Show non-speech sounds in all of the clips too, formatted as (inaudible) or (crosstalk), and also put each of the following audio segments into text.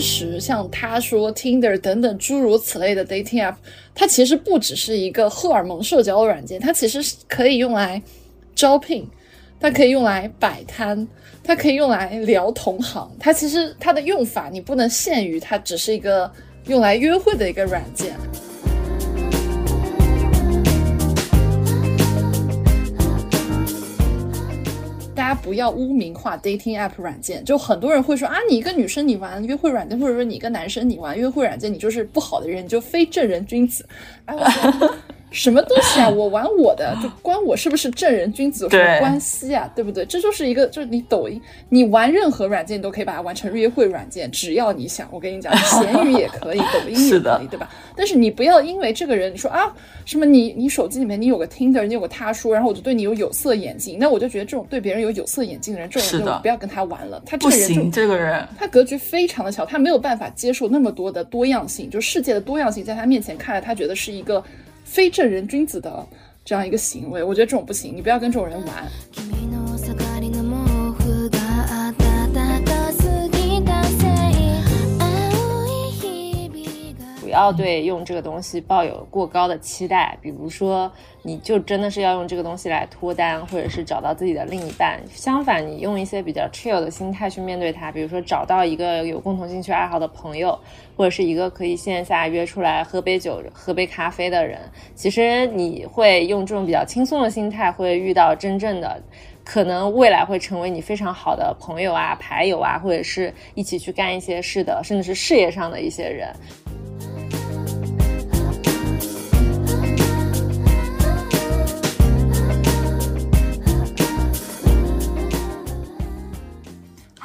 其实像他说 Tinder 等等诸如此类的 dating app，它其实不只是一个荷尔蒙社交软件，它其实是可以用来招聘，它可以用来摆摊，它可以用来聊同行。它其实它的用法你不能限于它只是一个用来约会的一个软件。大家不要污名化 dating app 软件，就很多人会说啊，你一个女生你玩约会软件，或者说你一个男生你玩约会软件，你就是不好的人，你就非正人君子。哎，我说什么东西啊？我玩我的，(laughs) 就关我是不是正人君子有什么关系啊？对不对？这就是一个，就是你抖音，你玩任何软件你都可以把它玩成约会软件，只要你想。我跟你讲，(laughs) 闲鱼也可以，抖音也可以，对吧？(laughs) 但是你不要因为这个人，你说啊，什么你你手机里面你有个 Tinder，你有个他说，然后我就对你有有色眼镜，那我就觉得这种对别人有有色眼镜的人，这种人就不要跟他玩了。他这个人就这个人，他格局非常的小，他没有办法接受那么多的多样性，就世界的多样性在他面前看来，他觉得是一个。非正人君子的这样一个行为，我觉得这种不行，你不要跟这种人玩。要对用这个东西抱有过高的期待，比如说。你就真的是要用这个东西来脱单，或者是找到自己的另一半。相反，你用一些比较 chill 的心态去面对它，比如说找到一个有共同兴趣爱好的朋友，或者是一个可以线下约出来喝杯酒、喝杯咖啡的人。其实你会用这种比较轻松的心态，会遇到真正的可能未来会成为你非常好的朋友啊、牌友啊，或者是一起去干一些事的，甚至是事业上的一些人。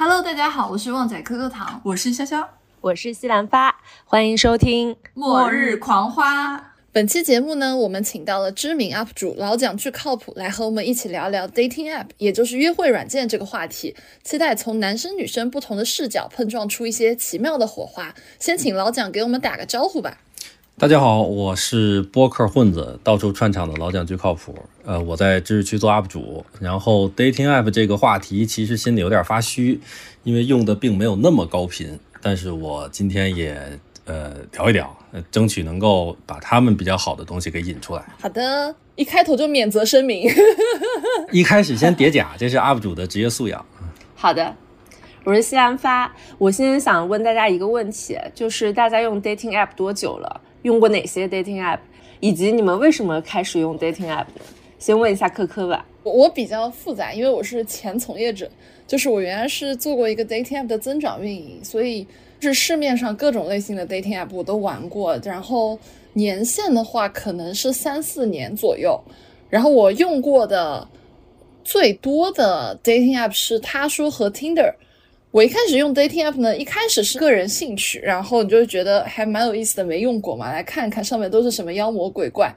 Hello，大家好，我是旺仔可可糖，我是潇潇，我是西兰花，欢迎收听《末日狂花》。本期节目呢，我们请到了知名 UP 主老蒋巨靠谱来和我们一起聊聊 dating app，也就是约会软件这个话题。期待从男生女生不同的视角碰撞出一些奇妙的火花。先请老蒋给我们打个招呼吧。大家好，我是播客混子，到处串场的老蒋最靠谱。呃，我在知识区做 UP 主，然后 dating app 这个话题其实心里有点发虚，因为用的并没有那么高频。但是我今天也呃聊一聊，争取能够把他们比较好的东西给引出来。好的，一开头就免责声明，(laughs) 一开始先叠甲，这是 UP 主的职业素养。好的，我是西兰发，我现在想问大家一个问题，就是大家用 dating app 多久了？用过哪些 dating app，以及你们为什么开始用 dating app 呢？先问一下科科吧。我我比较复杂，因为我是前从业者，就是我原来是做过一个 dating app 的增长运营，所以是市面上各种类型的 dating app 我都玩过。然后年限的话，可能是三四年左右。然后我用过的最多的 dating app 是他说和 Tinder。我一开始用 dating app 呢，一开始是个人兴趣，然后你就会觉得还蛮有意思的，没用过嘛，来看看上面都是什么妖魔鬼怪。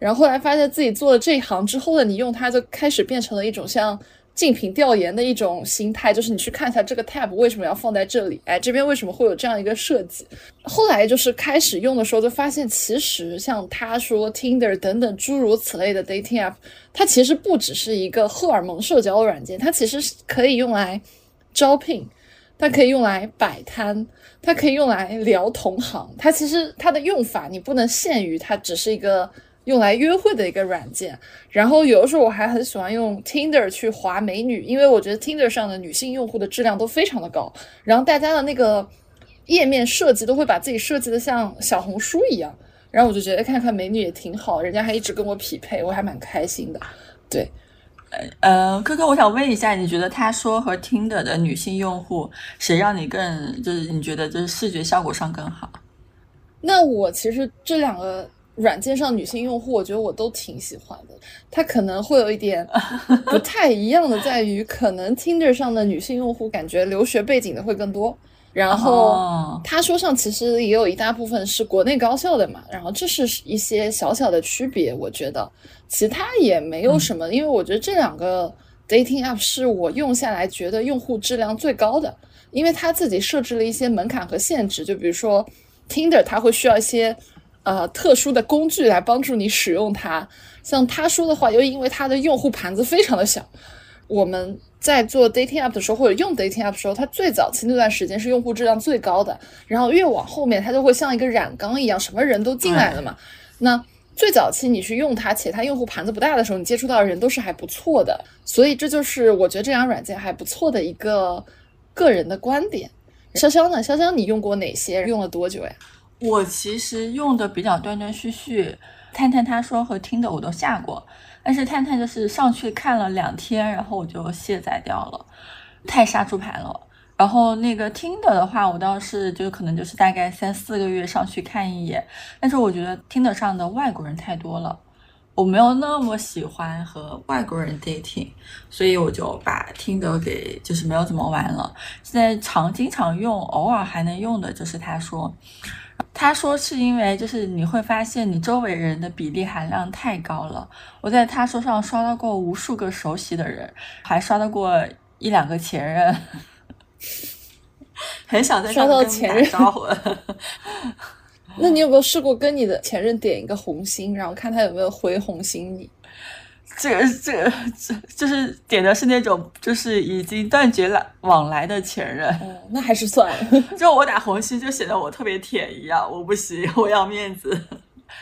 然后后来发现自己做了这一行之后呢，你用它就开始变成了一种像竞品调研的一种心态，就是你去看一下这个 tab 为什么要放在这里，哎，这边为什么会有这样一个设计。后来就是开始用的时候，就发现其实像他说 Tinder 等等诸如此类的 dating app，它其实不只是一个荷尔蒙社交软件，它其实是可以用来招聘。它可以用来摆摊，它可以用来聊同行。它其实它的用法你不能限于它只是一个用来约会的一个软件。然后有的时候我还很喜欢用 Tinder 去划美女，因为我觉得 Tinder 上的女性用户的质量都非常的高。然后大家的那个页面设计都会把自己设计的像小红书一样。然后我就觉得看看美女也挺好，人家还一直跟我匹配，我还蛮开心的。对。呃，科科，我想问一下，你觉得他说和 Tinder 的女性用户，谁让你更就是你觉得就是视觉效果上更好？那我其实这两个软件上女性用户，我觉得我都挺喜欢的。它可能会有一点 (laughs) 不太一样的，在于可能 Tinder 上的女性用户感觉留学背景的会更多。然后他说上其实也有一大部分是国内高校的嘛，然后这是一些小小的区别，我觉得其他也没有什么，因为我觉得这两个 dating app 是我用下来觉得用户质量最高的，因为他自己设置了一些门槛和限制，就比如说 Tinder 它会需要一些呃特殊的工具来帮助你使用它，像他说的话，又因为它的用户盘子非常的小。我们在做 dating app 的时候，或者用 dating app 的时候，它最早期那段时间是用户质量最高的，然后越往后面，它就会像一个染缸一样，什么人都进来了嘛。那最早期你去用它，且它用户盘子不大的时候，你接触到的人都是还不错的，所以这就是我觉得这两软件还不错的一个个人的观点。潇潇呢？潇潇，你用过哪些？用了多久呀？我其实用的比较断断续续，探探他说和听的我都下过，但是探探就是上去看了两天，然后我就卸载掉了，太杀猪盘了。然后那个听的的话，我倒是就是可能就是大概三四个月上去看一眼，但是我觉得听得上的外国人太多了，我没有那么喜欢和外国人 dating，所以我就把听的给就是没有怎么玩了。现在常经常用，偶尔还能用的就是他说，他说是因为就是你会发现你周围人的比例含量太高了。我在他说上刷到过无数个熟悉的人，还刷到过一两个前任。(laughs) 很想在刷到前任招呼。(laughs) 那你有没有试过跟你的前任点一个红心，然后看他有没有回红心你？(laughs) 这个这个这就是点的是那种就是已经断绝了往来的前任。哦，那还是算了。就我打红心就显得我特别舔一样，我不行，我要面子。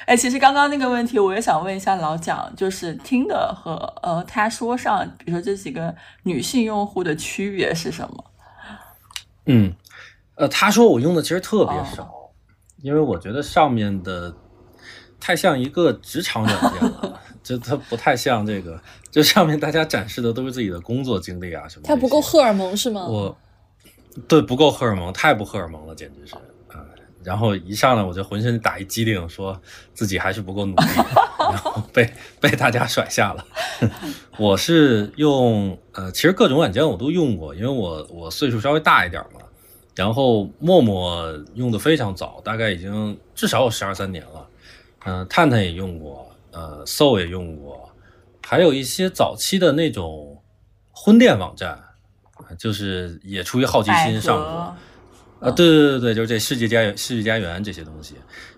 哎，其实刚刚那个问题我也想问一下老蒋，就是听的和呃他说上，比如说这几个女性用户的区别是什么？嗯，呃，他说我用的其实特别少，因为我觉得上面的太像一个职场软件了，(laughs) 就它不太像这个，就上面大家展示的都是自己的工作经历啊什么。它不够荷尔蒙是吗？我，对，不够荷尔蒙，太不荷尔蒙了，简直是啊！然后一上来我就浑身打一激灵，说自己还是不够努力，(laughs) 然后被被大家甩下了。(laughs) 我是用呃，其实各种软件我都用过，因为我我岁数稍微大一点嘛。然后陌陌用的非常早，大概已经至少有十二三年了。嗯，探探也用过，呃，So 也用过，还有一些早期的那种婚恋网站，就是也出于好奇心上过。啊，对对对对，就是这世纪家园、世纪家园这些东西。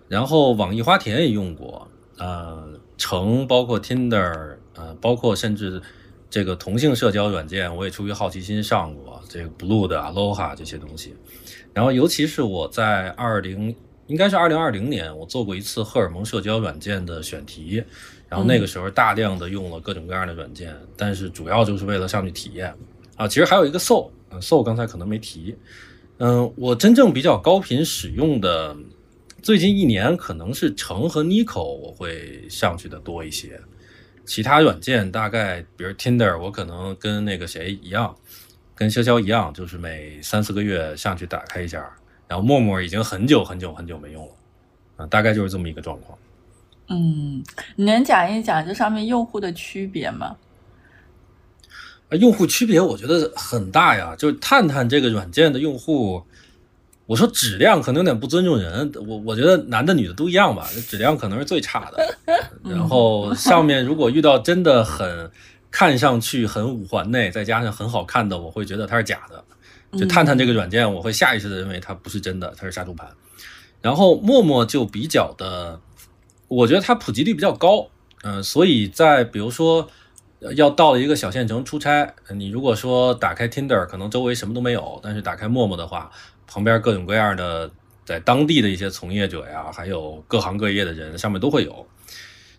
然后网易花田也用过，呃，橙包括 Tinder，呃，包括甚至这个同性社交软件，我也出于好奇心上过这个 Blue 的 Aloha 这些东西。然后尤其是我在二零，应该是二零二零年，我做过一次荷尔蒙社交软件的选题，然后那个时候大量的用了各种各样的软件，但是主要就是为了上去体验啊。其实还有一个 Soul，Soul 刚才可能没提。嗯，我真正比较高频使用的，最近一年可能是橙和 Nico，我会上去的多一些。其他软件大概，比如 Tinder，我可能跟那个谁一样，跟潇潇一样，就是每三四个月上去打开一下。然后陌陌已经很久很久很久没用了，啊，大概就是这么一个状况。嗯，你能讲一讲这上面用户的区别吗？用户区别我觉得很大呀，就是探探这个软件的用户，我说质量可能有点不尊重人，我我觉得男的女的都一样吧，质量可能是最差的。(laughs) 然后上面如果遇到真的很看上去很五环内，再加上很好看的，我会觉得它是假的。就探探这个软件，我会下意识的认为它不是真的，它是杀猪盘。然后陌陌就比较的，我觉得它普及率比较高，嗯，所以在比如说。要到了一个小县城出差，你如果说打开 Tinder，可能周围什么都没有，但是打开陌陌的话，旁边各种各样的在当地的一些从业者呀，还有各行各业的人，上面都会有。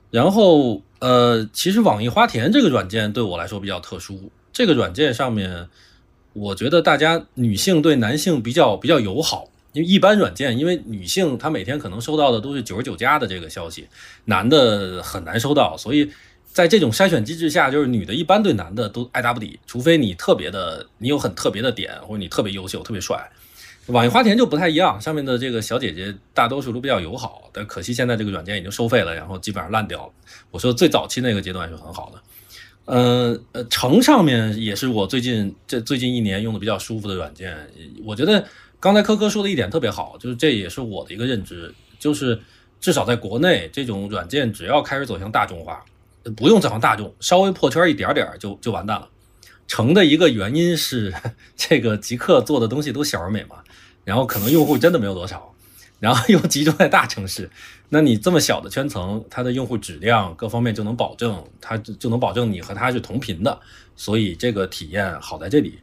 然后，呃，其实网易花田这个软件对我来说比较特殊，这个软件上面，我觉得大家女性对男性比较比较友好，因为一般软件，因为女性她每天可能收到的都是九十九加的这个消息，男的很难收到，所以。在这种筛选机制下，就是女的一般对男的都爱答不理，除非你特别的，你有很特别的点，或者你特别优秀、特别帅。网易花田就不太一样，上面的这个小姐姐大多数都比较友好，但可惜现在这个软件已经收费了，然后基本上烂掉了。我说最早期那个阶段是很好的，呃呃，橙上面也是我最近这最近一年用的比较舒服的软件。我觉得刚才科科说的一点特别好，就是这也是我的一个认知，就是至少在国内这种软件只要开始走向大众化。不用走向大众，稍微破圈一点点就就完蛋了。成的一个原因是这个极客做的东西都小而美嘛，然后可能用户真的没有多少。(laughs) 然后又集中在大城市，那你这么小的圈层，它的用户质量各方面就能保证，它就就能保证你和它是同频的，所以这个体验好在这里。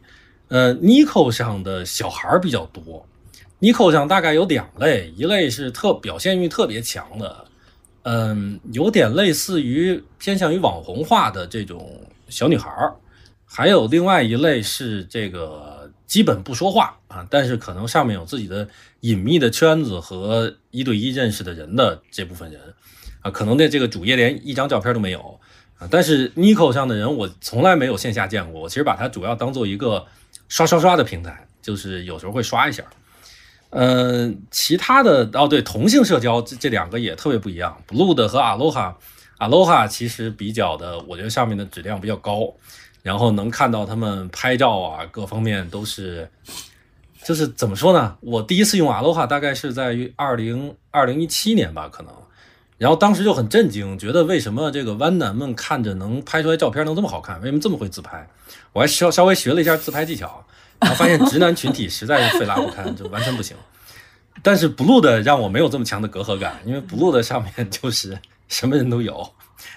呃，Nico 上的小孩儿比较多，Nico 上大概有两类，一类是特表现欲特别强的，嗯，有点类似于偏向于网红化的这种小女孩儿，还有另外一类是这个基本不说话啊，但是可能上面有自己的隐秘的圈子和一对一认识的人的这部分人啊，可能在这个主页连一张照片都没有啊。但是 Nico 上的人我从来没有线下见过，我其实把它主要当做一个。刷刷刷的平台，就是有时候会刷一下。嗯，其他的哦，对，同性社交这这两个也特别不一样。Blue 的和 Aloha，Aloha 其实比较的，我觉得上面的质量比较高，然后能看到他们拍照啊，各方面都是，就是怎么说呢？我第一次用 Aloha 大概是在于二零二零一七年吧，可能。然后当时就很震惊，觉得为什么这个弯男们看着能拍出来照片能这么好看？为什么这么会自拍？我还稍稍微学了一下自拍技巧，然后发现直男群体实在是费拉不堪，就完全不行。但是 Blue 的让我没有这么强的隔阂感，因为 Blue 的上面就是什么人都有，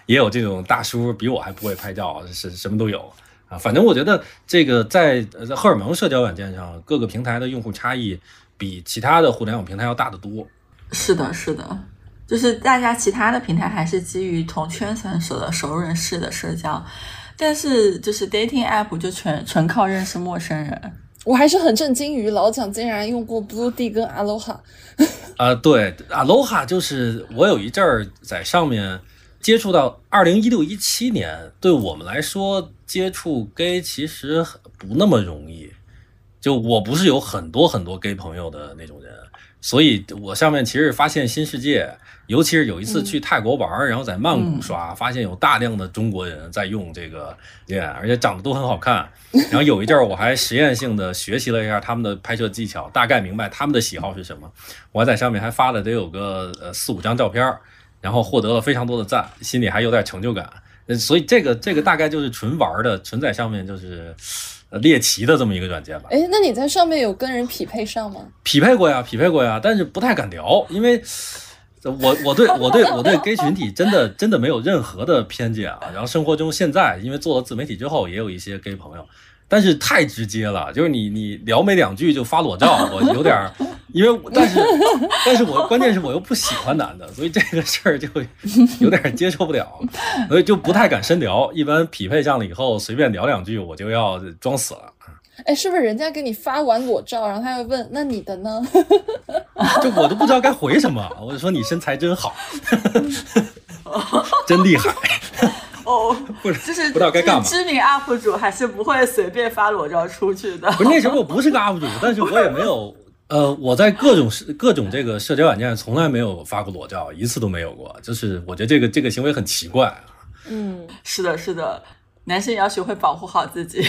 也有这种大叔比我还不会拍照，是什么都有啊。反正我觉得这个在在荷尔蒙社交软件上，各个平台的用户差异比其他的互联网平台要大得多。是的，是的，就是大家其他的平台还是基于同圈层的熟人式的社交。但是就是 dating app 就全纯靠认识陌生人，我还是很震惊于老蒋竟然用过 Blue D 跟 Aloha。啊，对，Aloha 就是我有一阵儿在上面接触到，二零一六一七年对我们来说接触 gay 其实不那么容易，就我不是有很多很多 gay 朋友的那种人，所以我上面其实发现新世界。尤其是有一次去泰国玩，然后在曼谷刷，发现有大量的中国人在用这个恋，而且长得都很好看。然后有一阵儿我还实验性的学习了一下他们的拍摄技巧，大概明白他们的喜好是什么。我还在上面还发了得有个呃四五张照片，然后获得了非常多的赞，心里还有点成就感。所以这个这个大概就是纯玩的，纯在上面就是猎奇的这么一个软件吧。哎，那你在上面有跟人匹配上吗？匹配过呀，匹配过呀，但是不太敢聊，因为。我我对我对我对 (laughs) gay 群体真的真的没有任何的偏见啊！然后生活中现在因为做了自媒体之后，也有一些 gay 朋友，但是太直接了，就是你你聊没两句就发裸照，(laughs) 我有点，因为但是但是我关键是我又不喜欢男的，所以这个事儿就有点接受不了，(laughs) 所以就不太敢深聊。一般匹配上了以后，随便聊两句，我就要装死了。哎，是不是人家给你发完裸照，然后他又问那你的呢？(laughs) 就我都不知道该回什么，我就说你身材真好，真厉害。哦，(laughs) 不是，就是不知道该干嘛。知名 UP 主还是不会随便发裸照出去的。不是那时候我不是个 UP 主，(laughs) 但是我也没有，呃，我在各种社各种这个社交软件从来没有发过裸照，一次都没有过。就是我觉得这个这个行为很奇怪啊。嗯，是的，是的，男生也要学会保护好自己。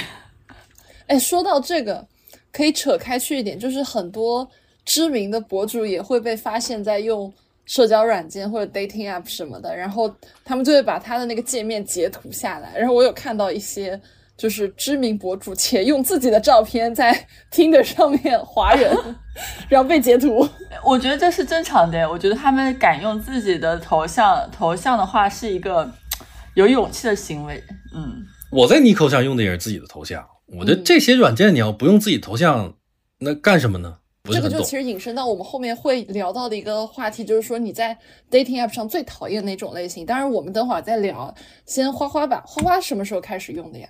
哎，说到这个，可以扯开去一点，就是很多知名的博主也会被发现在用社交软件或者 dating app 什么的，然后他们就会把他的那个界面截图下来。然后我有看到一些就是知名博主且用自己的照片在 (laughs) Tinder 上面划人，然后被截图。我觉得这是正常的，我觉得他们敢用自己的头像头像的话，是一个有勇气的行为。嗯，我在 Nico 上用的也是自己的头像。我觉得这些软件你要不用自己头像，那干什么呢？这个就其实引申到我们后面会聊到的一个话题，就是说你在 dating app 上最讨厌哪种类型。当然，我们等会儿再聊。先花花吧，花花什么时候开始用的呀？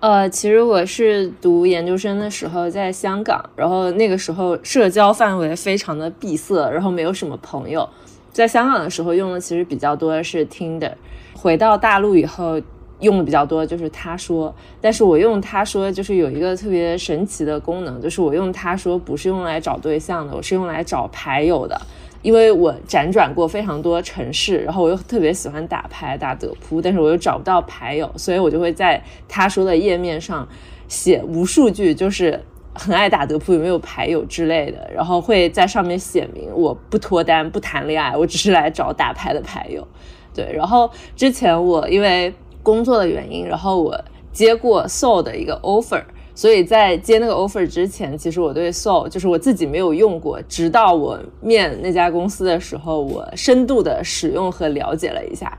呃，其实我是读研究生的时候在香港，然后那个时候社交范围非常的闭塞，然后没有什么朋友。在香港的时候用的其实比较多的是 Tinder，回到大陆以后。用的比较多就是他说，但是我用他说就是有一个特别神奇的功能，就是我用他说不是用来找对象的，我是用来找牌友的，因为我辗转过非常多城市，然后我又特别喜欢打牌打德扑，但是我又找不到牌友，所以我就会在他说的页面上写无数句，就是很爱打德扑，有没有牌友之类的，然后会在上面写明我不脱单不谈恋爱，我只是来找打牌的牌友，对，然后之前我因为。工作的原因，然后我接过 Soul 的一个 offer，所以在接那个 offer 之前，其实我对 Soul 就是我自己没有用过，直到我面那家公司的时候，我深度的使用和了解了一下。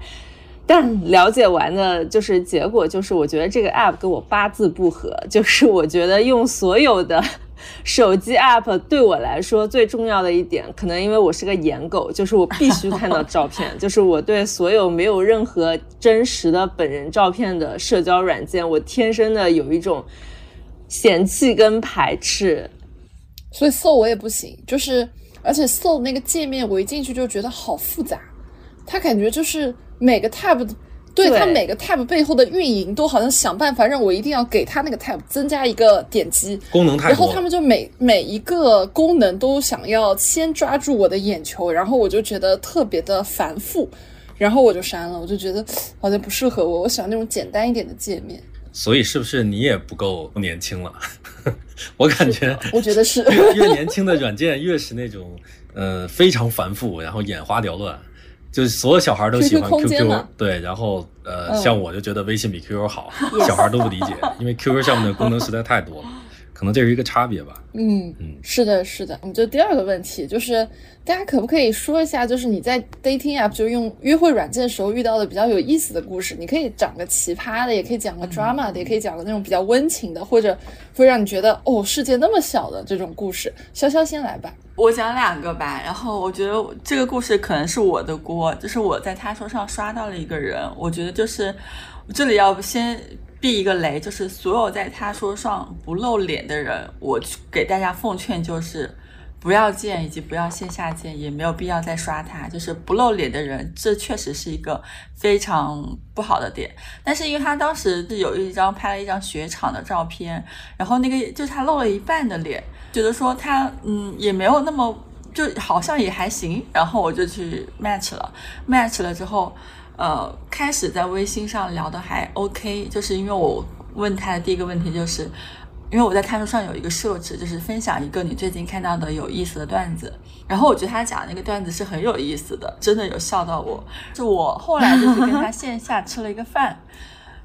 但了解完的就是结果，就是我觉得这个 app 跟我八字不合，就是我觉得用所有的。手机 app 对我来说最重要的一点，可能因为我是个颜狗，就是我必须看到照片。就是我对所有没有任何真实的本人照片的社交软件，我天生的有一种嫌弃跟排斥。所以 So 我也不行，就是而且 So 那个界面我一进去就觉得好复杂，它感觉就是每个 tab。对它每个 tab 背后的运营都好像想办法让我一定要给它那个 tab 增加一个点击功能太多，然后他们就每每一个功能都想要先抓住我的眼球，然后我就觉得特别的繁复，然后我就删了，我就觉得好像不适合我，我喜欢那种简单一点的界面。所以是不是你也不够年轻了？(laughs) 我感觉，我觉得是 (laughs) 越年轻的软件越是那种呃非常繁复，然后眼花缭乱。就是所有小孩都喜欢 QQ，对，然后呃，像我就觉得微信比 QQ 好，(laughs) 小孩都不理解，因为 QQ 上面的功能实在太多了，可能这是一个差别吧。嗯嗯，是的，是的。我们就第二个问题就是，大家可不可以说一下，就是你在 dating app 就用约会软件的时候遇到的比较有意思的故事？你可以讲个奇葩的，也可以讲个 drama 的，也可以讲个那种比较温情的，或者会让你觉得哦，世界那么小的这种故事。潇潇先来吧。我讲两个吧，然后我觉得这个故事可能是我的锅，就是我在他说上刷到了一个人，我觉得就是这里要先避一个雷，就是所有在他说上不露脸的人，我给大家奉劝就是不要见，以及不要线下见，也没有必要再刷他，就是不露脸的人，这确实是一个非常不好的点。但是因为他当时是有一张拍了一张雪场的照片，然后那个就是他露了一半的脸。觉得说他嗯也没有那么就好像也还行，然后我就去 match 了，match 了之后，呃，开始在微信上聊的还 OK，就是因为我问他的第一个问题就是，因为我在探书上有一个设置，就是分享一个你最近看到的有意思的段子，然后我觉得他讲那个段子是很有意思的，真的有笑到我，就我后来就是跟他线下吃了一个饭，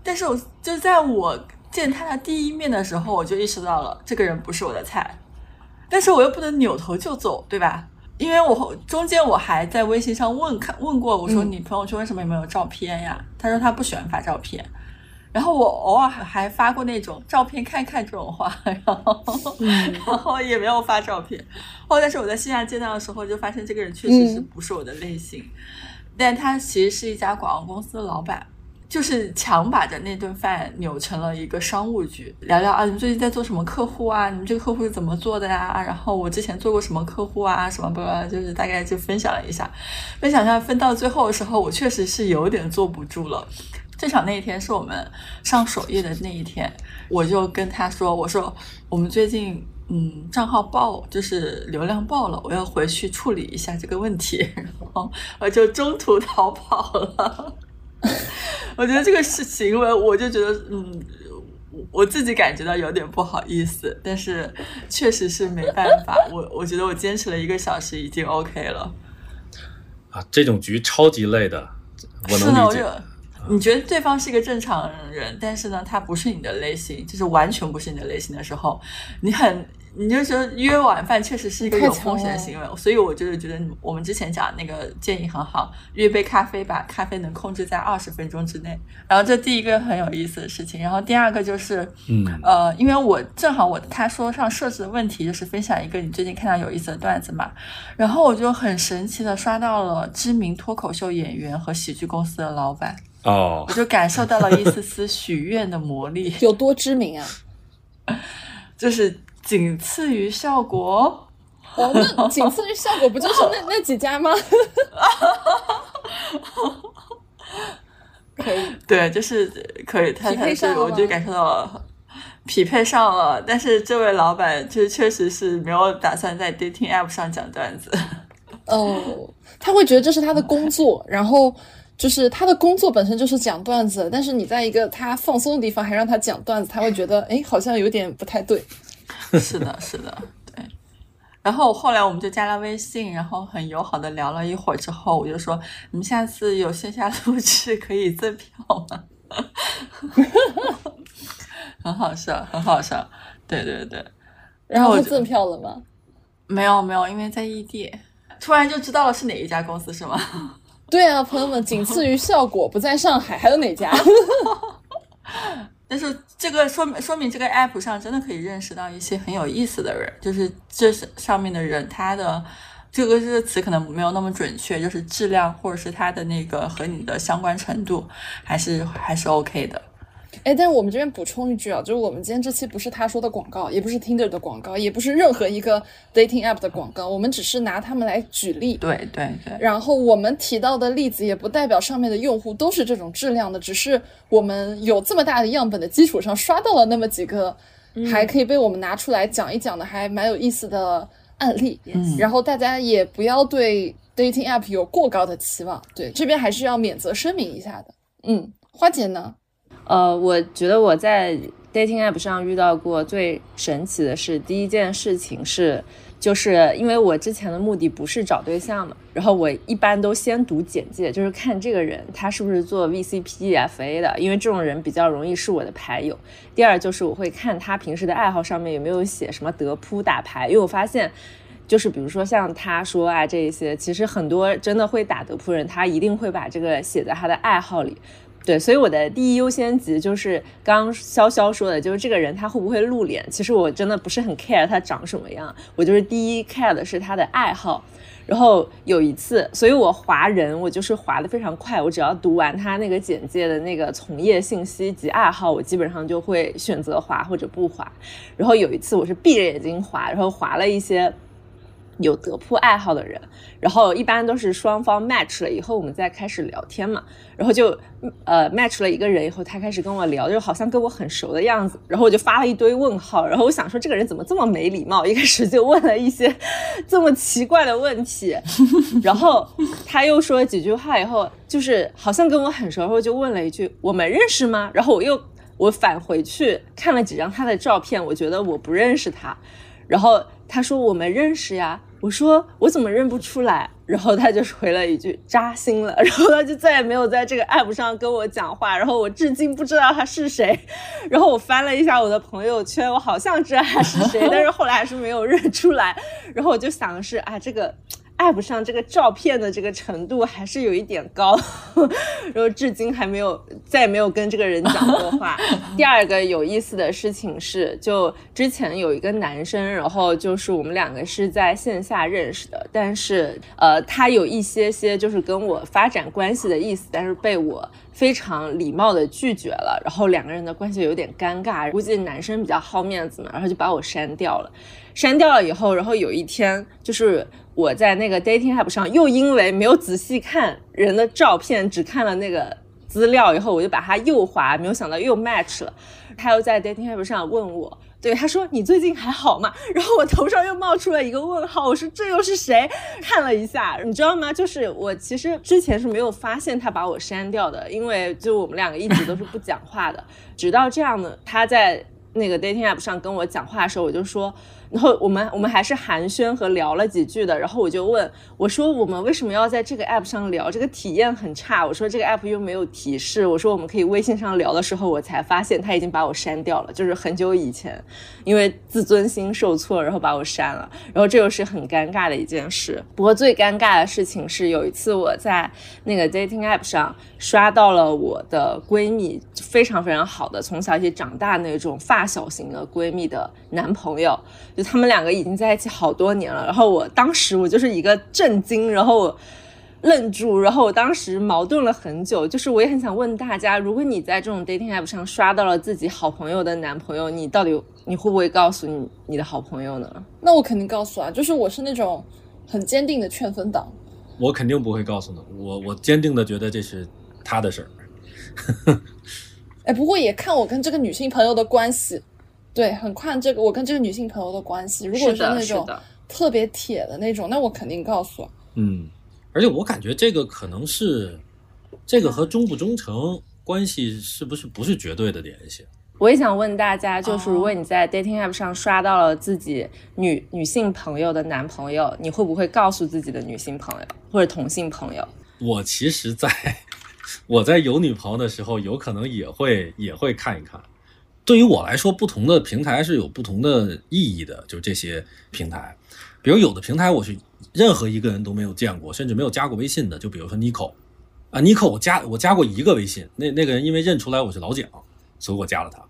但是我就在我见他的第一面的时候，我就意识到了这个人不是我的菜。但是我又不能扭头就走，对吧？因为我中间我还在微信上问看问过，我说你朋友圈为什么没有照片呀？他说他不喜欢发照片。然后我偶尔还发过那种照片看看这种话，(laughs) 然后然后也没有发照片。后但是我在线下见到的时候，就发现这个人确实是不是我的类型，但他其实是一家广告公司的老板。就是强把着那顿饭扭成了一个商务局，聊聊啊，你们最近在做什么客户啊？你们这个客户是怎么做的呀？然后我之前做过什么客户啊？什么不，就是大概就分享了一下。分享下，分到最后的时候，我确实是有点坐不住了。正巧那一天是我们上首页的那一天，我就跟他说：“我说我们最近嗯账号爆，就是流量爆了，我要回去处理一下这个问题。(laughs) ”然后我就中途逃跑了。(laughs) 我觉得这个是行为，我就觉得，嗯，我自己感觉到有点不好意思，但是确实是没办法。我我觉得我坚持了一个小时已经 OK 了。啊，这种局超级累的，我能理解。你觉得对方是一个正常人，但是呢，他不是你的类型，就是完全不是你的类型的时候，你很。你就说约晚饭确实是一个有风险的行为，所以我就是觉得我们之前讲那个建议很好，约杯咖啡吧，咖啡能控制在二十分钟之内。然后这第一个很有意思的事情，然后第二个就是，嗯，呃，因为我正好我他说上设置的问题就是分享一个你最近看到有意思的段子嘛，然后我就很神奇的刷到了知名脱口秀演员和喜剧公司的老板，哦，我就感受到了一丝丝许愿的魔力，有多知名啊？(laughs) 就是。仅次于效果，哦，那仅次于效果不就是那 (laughs) 那几家吗？(laughs) 可以，对，就是可以，他他是我就感受到了匹配上了，但是这位老板就确实是没有打算在 dating app 上讲段子。(laughs) 哦，他会觉得这是他的工作，然后就是他的工作本身就是讲段子，但是你在一个他放松的地方还让他讲段子，他会觉得哎，好像有点不太对。(laughs) 是的，是的，对。然后后来我们就加了微信，然后很友好的聊了一会儿之后，我就说：“你们下次有线下录制可以赠票吗？” (laughs) 很好笑，很好笑。对对对，然后我赠票了吗？没有没有，因为在异地，突然就知道了是哪一家公司是吗？对啊，朋友们，仅次于效果不在上海，还有哪家？(laughs) 但是这个说明说明这个 app 上真的可以认识到一些很有意思的人，就是这是上面的人他的这个这个词可能没有那么准确，就是质量或者是他的那个和你的相关程度还是还是 OK 的。哎，但是我们这边补充一句啊，就是我们今天这期不是他说的广告，也不是 Tinder 的广告，也不是任何一个 dating app 的广告，我们只是拿他们来举例。对对对，然后我们提到的例子也不代表上面的用户都是这种质量的，只是我们有这么大的样本的基础上刷到了那么几个，还可以被我们拿出来讲一讲的，还蛮有意思的案例。嗯然后大家也不要对 dating app 有过高的期望，对这边还是要免责声明一下的。嗯，花姐呢？呃，我觉得我在 dating app 上遇到过最神奇的是，第一件事情是，就是因为我之前的目的不是找对象嘛，然后我一般都先读简介，就是看这个人他是不是做 V C P E F A 的，因为这种人比较容易是我的牌友。第二就是我会看他平时的爱好上面有没有写什么德扑、打牌，因为我发现。就是比如说像他说啊这一些，其实很多真的会打德扑人，他一定会把这个写在他的爱好里。对，所以我的第一优先级就是刚潇潇说的，就是这个人他会不会露脸。其实我真的不是很 care 他长什么样，我就是第一 care 的是他的爱好。然后有一次，所以我划人，我就是划的非常快，我只要读完他那个简介的那个从业信息及爱好，我基本上就会选择划或者不划。然后有一次我是闭着眼睛划，然后划了一些。有德扑爱好的人，然后一般都是双方 match 了以后，我们再开始聊天嘛。然后就呃 match 了一个人以后，他开始跟我聊，就好像跟我很熟的样子。然后我就发了一堆问号，然后我想说这个人怎么这么没礼貌，一开始就问了一些这么奇怪的问题。(laughs) 然后他又说了几句话以后，就是好像跟我很熟，然后就问了一句我们认识吗？然后我又我返回去看了几张他的照片，我觉得我不认识他。然后他说我们认识呀，我说我怎么认不出来？然后他就回了一句扎心了，然后他就再也没有在这个 app 上跟我讲话，然后我至今不知道他是谁。然后我翻了一下我的朋友圈，我好像知道他是谁，(laughs) 但是后来还是没有认出来。然后我就想的是啊，这个。App 上这个照片的这个程度还是有一点高，(laughs) 然后至今还没有再也没有跟这个人讲过话。(laughs) 第二个有意思的事情是，就之前有一个男生，然后就是我们两个是在线下认识的，但是呃，他有一些些就是跟我发展关系的意思，但是被我非常礼貌的拒绝了，然后两个人的关系有点尴尬，估计男生比较好面子嘛，然后就把我删掉了。删掉了以后，然后有一天就是我在那个 dating app 上，又因为没有仔细看人的照片，只看了那个资料以后，我就把它右滑，没有想到又 match 了。他又在 dating app 上问我，对他说你最近还好吗？然后我头上又冒出了一个问号，我说这又是谁？看了一下，你知道吗？就是我其实之前是没有发现他把我删掉的，因为就我们两个一直都是不讲话的，直到这样的他在那个 dating app 上跟我讲话的时候，我就说。然后我们我们还是寒暄和聊了几句的，然后我就问我说我们为什么要在这个 app 上聊？这个体验很差。我说这个 app 又没有提示。我说我们可以微信上聊的时候，我才发现他已经把我删掉了，就是很久以前，因为自尊心受挫，然后把我删了。然后这又是很尴尬的一件事。不过最尴尬的事情是有一次我在那个 dating app 上刷到了我的闺蜜，非常非常好的从小一起长大那种发小型的闺蜜的男朋友。他们两个已经在一起好多年了，然后我当时我就是一个震惊，然后我愣住，然后我当时矛盾了很久。就是我也很想问大家，如果你在这种 dating app 上刷到了自己好朋友的男朋友，你到底你会不会告诉你你的好朋友呢？那我肯定告诉啊，就是我是那种很坚定的劝分党。我肯定不会告诉的，我我坚定的觉得这是他的事儿。(laughs) 哎，不过也看我跟这个女性朋友的关系。对，很看这个我跟这个女性朋友的关系。如果是那种特别铁的那种，那我肯定告诉。嗯，而且我感觉这个可能是这个和忠不忠诚关系是不是不是绝对的联系？我也想问大家，就是如果哦你在 dating app 上刷到了自己女女性朋友的男朋友，你会不会告诉自己的女性朋友或者同性朋友？我其实在 (laughs) 我在有女朋友的时候，有可能也会也会看一看，对于我来说，不同的平台是有不同的意义的，就是这些平台。比如有的平台我是任何一个人都没有见过，甚至没有加过微信的，就比如说 Nico 啊，Nico 我加我加过一个微信，那那个人因为认出来我是老蒋，所以我加了他。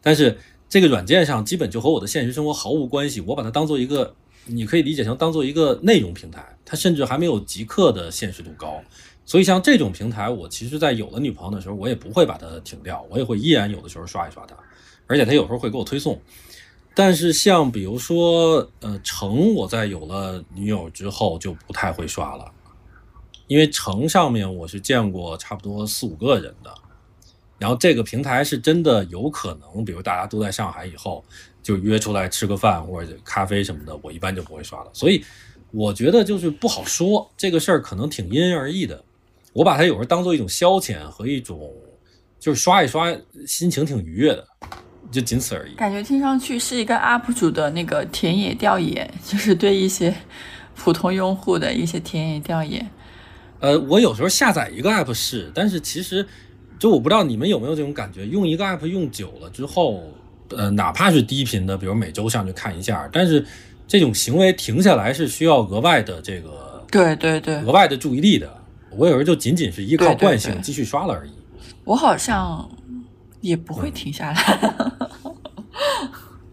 但是这个软件上基本就和我的现实生活毫无关系，我把它当做一个，你可以理解成当做一个内容平台，它甚至还没有极客的现实度高。所以像这种平台，我其实在有了女朋友的时候，我也不会把它停掉，我也会依然有的时候刷一刷它，而且它有时候会给我推送。但是像比如说，呃，橙，我在有了女友之后就不太会刷了，因为橙上面我是见过差不多四五个人的，然后这个平台是真的有可能，比如大家都在上海以后就约出来吃个饭或者咖啡什么的，我一般就不会刷了。所以我觉得就是不好说这个事儿，可能挺因人而异的。我把它有时候当做一种消遣和一种，就是刷一刷，心情挺愉悦的，就仅此而已。感觉听上去是一个 UP 主的那个田野调研，就是对一些普通用户的一些田野调研。呃，我有时候下载一个 app 是，但是其实就我不知道你们有没有这种感觉，用一个 app 用久了之后，呃，哪怕是低频的，比如每周上去看一下，但是这种行为停下来是需要额外的这个对对对，额外的注意力的。我有时候就仅仅是依靠惯性继续刷了而已。我好像也不会停下来，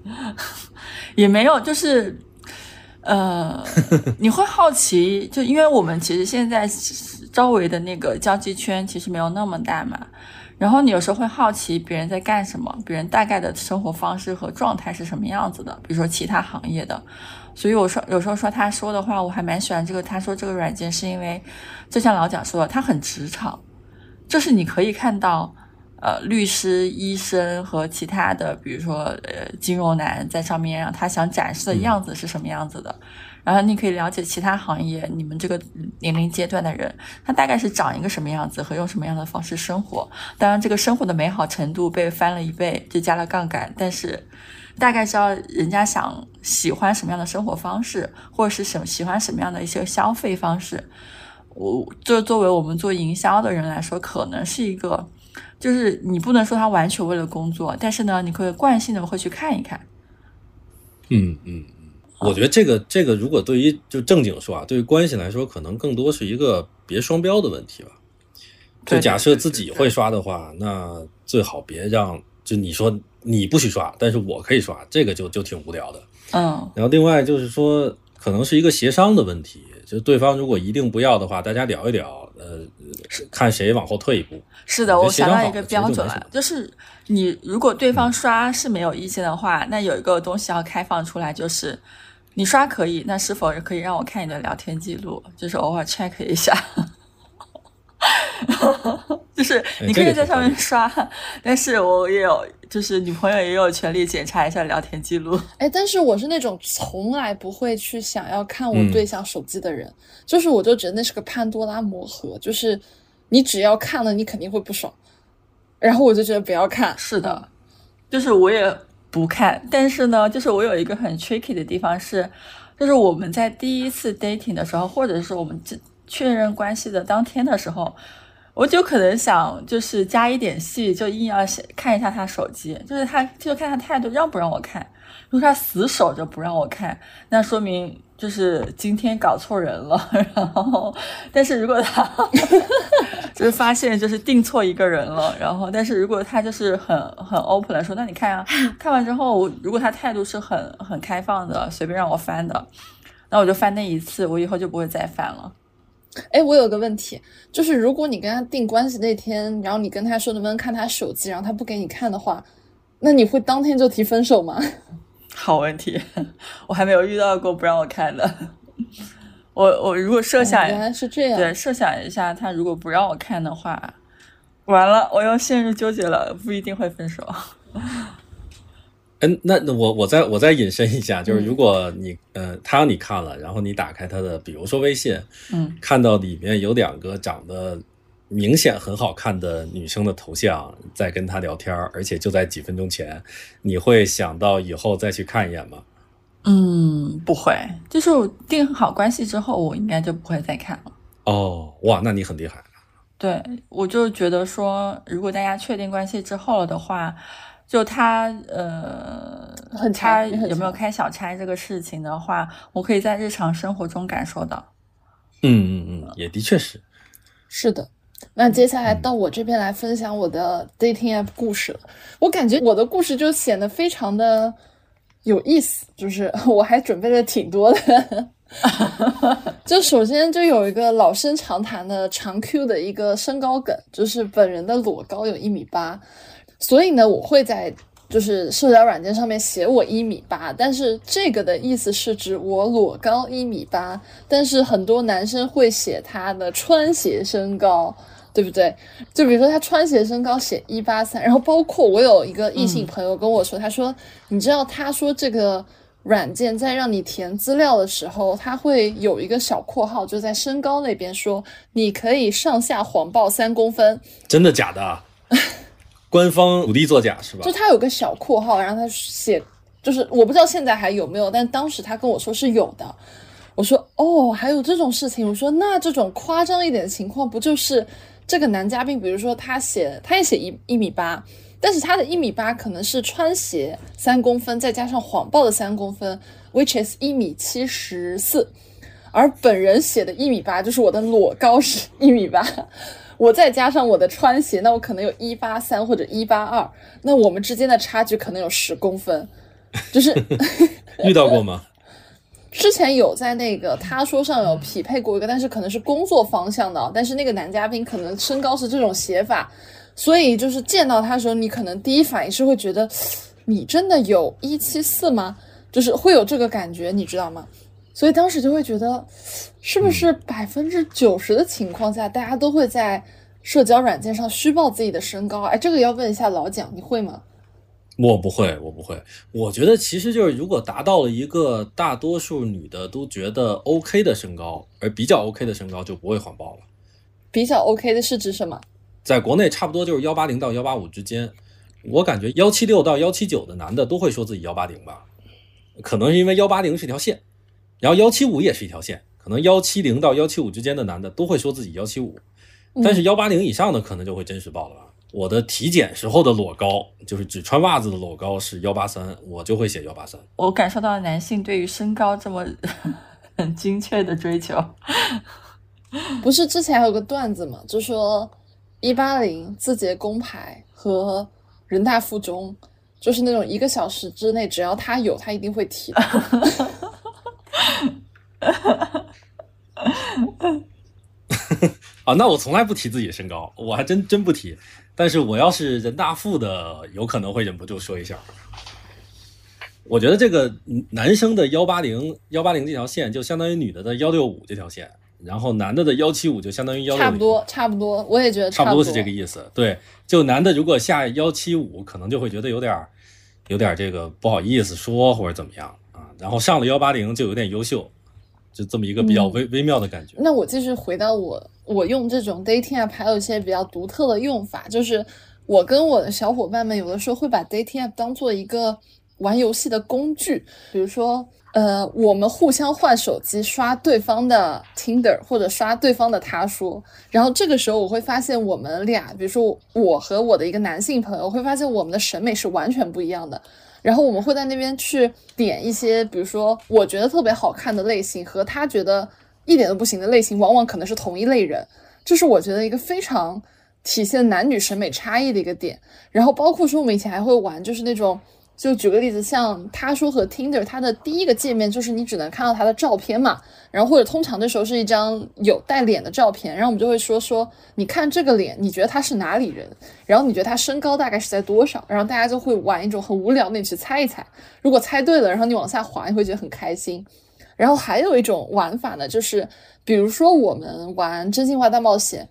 (laughs) 也没有，就是呃，(laughs) 你会好奇，就因为我们其实现在周围的那个交际圈其实没有那么大嘛，然后你有时候会好奇别人在干什么，别人大概的生活方式和状态是什么样子的，比如说其他行业的。所以我说，有时候说他说的话，我还蛮喜欢这个。他说这个软件是因为，就像老蒋说的，他很职场，就是你可以看到，呃，律师、医生和其他的，比如说呃，金融男在上面，让他想展示的样子是什么样子的。然后你可以了解其他行业，你们这个年龄阶段的人，他大概是长一个什么样子和用什么样的方式生活。当然，这个生活的美好程度被翻了一倍，就加了杠杆，但是。大概知道人家想喜欢什么样的生活方式，或者是什喜欢什么样的一些消费方式。我就作为我们做营销的人来说，可能是一个，就是你不能说他完全为了工作，但是呢，你可以惯性的会去看一看。嗯嗯嗯，我觉得这个这个如果对于就正经说啊，对于关系来说，可能更多是一个别双标的问题吧。就假设自己会刷的话，那最好别让就你说。你不许刷，但是我可以刷，这个就就挺无聊的。嗯，然后另外就是说，可能是一个协商的问题，就对方如果一定不要的话，大家聊一聊，呃，看谁往后退一步。是的，我想到一个标准了，就是你如果对方刷是没有意见的话，那有一个东西要开放出来，就是你刷可以，那是否可以让我看你的聊天记录，就是偶尔 check 一下。(laughs) 就是你可以在上面刷，但是我也有，就是女朋友也有权利检查一下聊天记录。哎，但是我是那种从来不会去想要看我对象手机的人，就是我就觉得那是个潘多拉魔盒，就是你只要看了，你肯定会不爽。然后我就觉得不要看。是的，就是我也不看，但是呢，就是我有一个很 tricky 的地方是，就是我们在第一次 dating 的时候，或者是我们这。确认关系的当天的时候，我就可能想就是加一点戏，就硬要看一下他手机，就是他就看他态度让不让我看。如果他死守着不让我看，那说明就是今天搞错人了。(laughs) 然后，但是如果他 (laughs) 就是发现就是定错一个人了，然后，但是如果他就是很很 open 的说，那你看啊，看完之后，如果他态度是很很开放的，随便让我翻的，那我就翻那一次，我以后就不会再翻了。哎，我有个问题，就是如果你跟他定关系那天，然后你跟他说能不能看他手机，然后他不给你看的话，那你会当天就提分手吗？(laughs) 好问题，我还没有遇到过不让我看的。我我如果设想原来是这样，对，设想一下，他如果不让我看的话，完了，我又陷入纠结了，不一定会分手。嗯，那那我我再我再引申一下，就是如果你呃他让你看了，然后你打开他的，比如说微信，嗯，看到里面有两个长得明显很好看的女生的头像在跟他聊天，而且就在几分钟前，你会想到以后再去看一眼吗？嗯，不会，就是定好关系之后，我应该就不会再看了。哦，哇，那你很厉害。对，我就觉得说，如果大家确定关系之后了的话。就他呃，很他有没有开小差这个事情的话，我可以在日常生活中感受到。嗯嗯嗯，也的确是。是的，那接下来到我这边来分享我的 dating app 故事了。我感觉我的故事就显得非常的有意思，就是 (laughs) 我还准备了挺多的。(laughs) 就首先就有一个老生常谈的长 Q 的一个身高梗，就是本人的裸高有一米八，所以呢，我会在就是社交软件上面写我一米八，但是这个的意思是指我裸高一米八，但是很多男生会写他的穿鞋身高，对不对？就比如说他穿鞋身高写一八三，然后包括我有一个异性朋友跟我说，他说你知道他说这个。软件在让你填资料的时候，他会有一个小括号，就在身高那边说你可以上下谎报三公分，真的假的啊？(laughs) 官方努力作假是吧就？他有个小括号，然后他写，就是我不知道现在还有没有，但当时他跟我说是有的。我说哦，还有这种事情。我说那这种夸张一点的情况，不就是这个男嘉宾，比如说他写，他也写一一米八，但是他的一米八可能是穿鞋三公分，再加上谎报的三公分，which is 一米七十四，而本人写的一米八就是我的裸高是一米八，我再加上我的穿鞋，那我可能有一八三或者一八二，那我们之间的差距可能有十公分，就是。(laughs) 遇到过吗？(laughs) 之前有在那个他说上有匹配过一个，但是可能是工作方向的，但是那个男嘉宾可能身高是这种写法，所以就是见到他的时候，你可能第一反应是会觉得，你真的有一七四吗？就是会有这个感觉，你知道吗？所以当时就会觉得，是不是百分之九十的情况下，大家都会在社交软件上虚报自己的身高？哎，这个要问一下老蒋，你会吗？我不会，我不会。我觉得其实就是，如果达到了一个大多数女的都觉得 OK 的身高，而比较 OK 的身高就不会谎报了。比较 OK 的是指什么？在国内差不多就是幺八零到幺八五之间，我感觉幺七六到幺七九的男的都会说自己幺八零吧，可能是因为幺八零是条线，然后幺七五也是一条线，可能幺七零到幺七五之间的男的都会说自己幺七五，但是幺八零以上的可能就会真实报了吧。我的体检时候的裸高，就是只穿袜子的裸高是幺八三，我就会写幺八三。我感受到男性对于身高这么 (laughs) 很精确的追求。不是之前还有个段子嘛，就说一八零字节工牌和人大附中，就是那种一个小时之内，只要他有，他一定会提的。(laughs) (laughs) 啊，那我从来不提自己的身高，我还真真不提。但是我要是人大附的，有可能会忍不住说一下。我觉得这个嗯男生的幺八零幺八零这条线，就相当于女的的幺六五这条线，然后男的的幺七五就相当于幺六差不多，差不多，我也觉得不差不多是这个意思。对，就男的如果下幺七五，可能就会觉得有点有点这个不好意思说或者怎么样啊，然后上了幺八零就有点优秀，就这么一个比较微、微妙的感觉。那我继续回到我，我用这种 dating app 还有一些比较独特的用法，就是我跟我的小伙伴们有的时候会把 dating app 当做一个玩游戏的工具，比如说，呃，我们互相换手机刷对方的 Tinder 或者刷对方的他说，然后这个时候我会发现我们俩，比如说我和我的一个男性朋友，会发现我们的审美是完全不一样的。然后我们会在那边去点一些，比如说我觉得特别好看的类型和他觉得一点都不行的类型，往往可能是同一类人，这是我觉得一个非常体现男女审美差异的一个点。然后包括说我们以前还会玩，就是那种。就举个例子，像他说和 Tinder，它的第一个界面就是你只能看到他的照片嘛，然后或者通常的时候是一张有带脸的照片，然后我们就会说说，你看这个脸，你觉得他是哪里人？然后你觉得他身高大概是在多少？然后大家就会玩一种很无聊的，你去猜一猜，如果猜对了，然后你往下滑，你会觉得很开心。然后还有一种玩法呢，就是比如说我们玩真心话大冒险。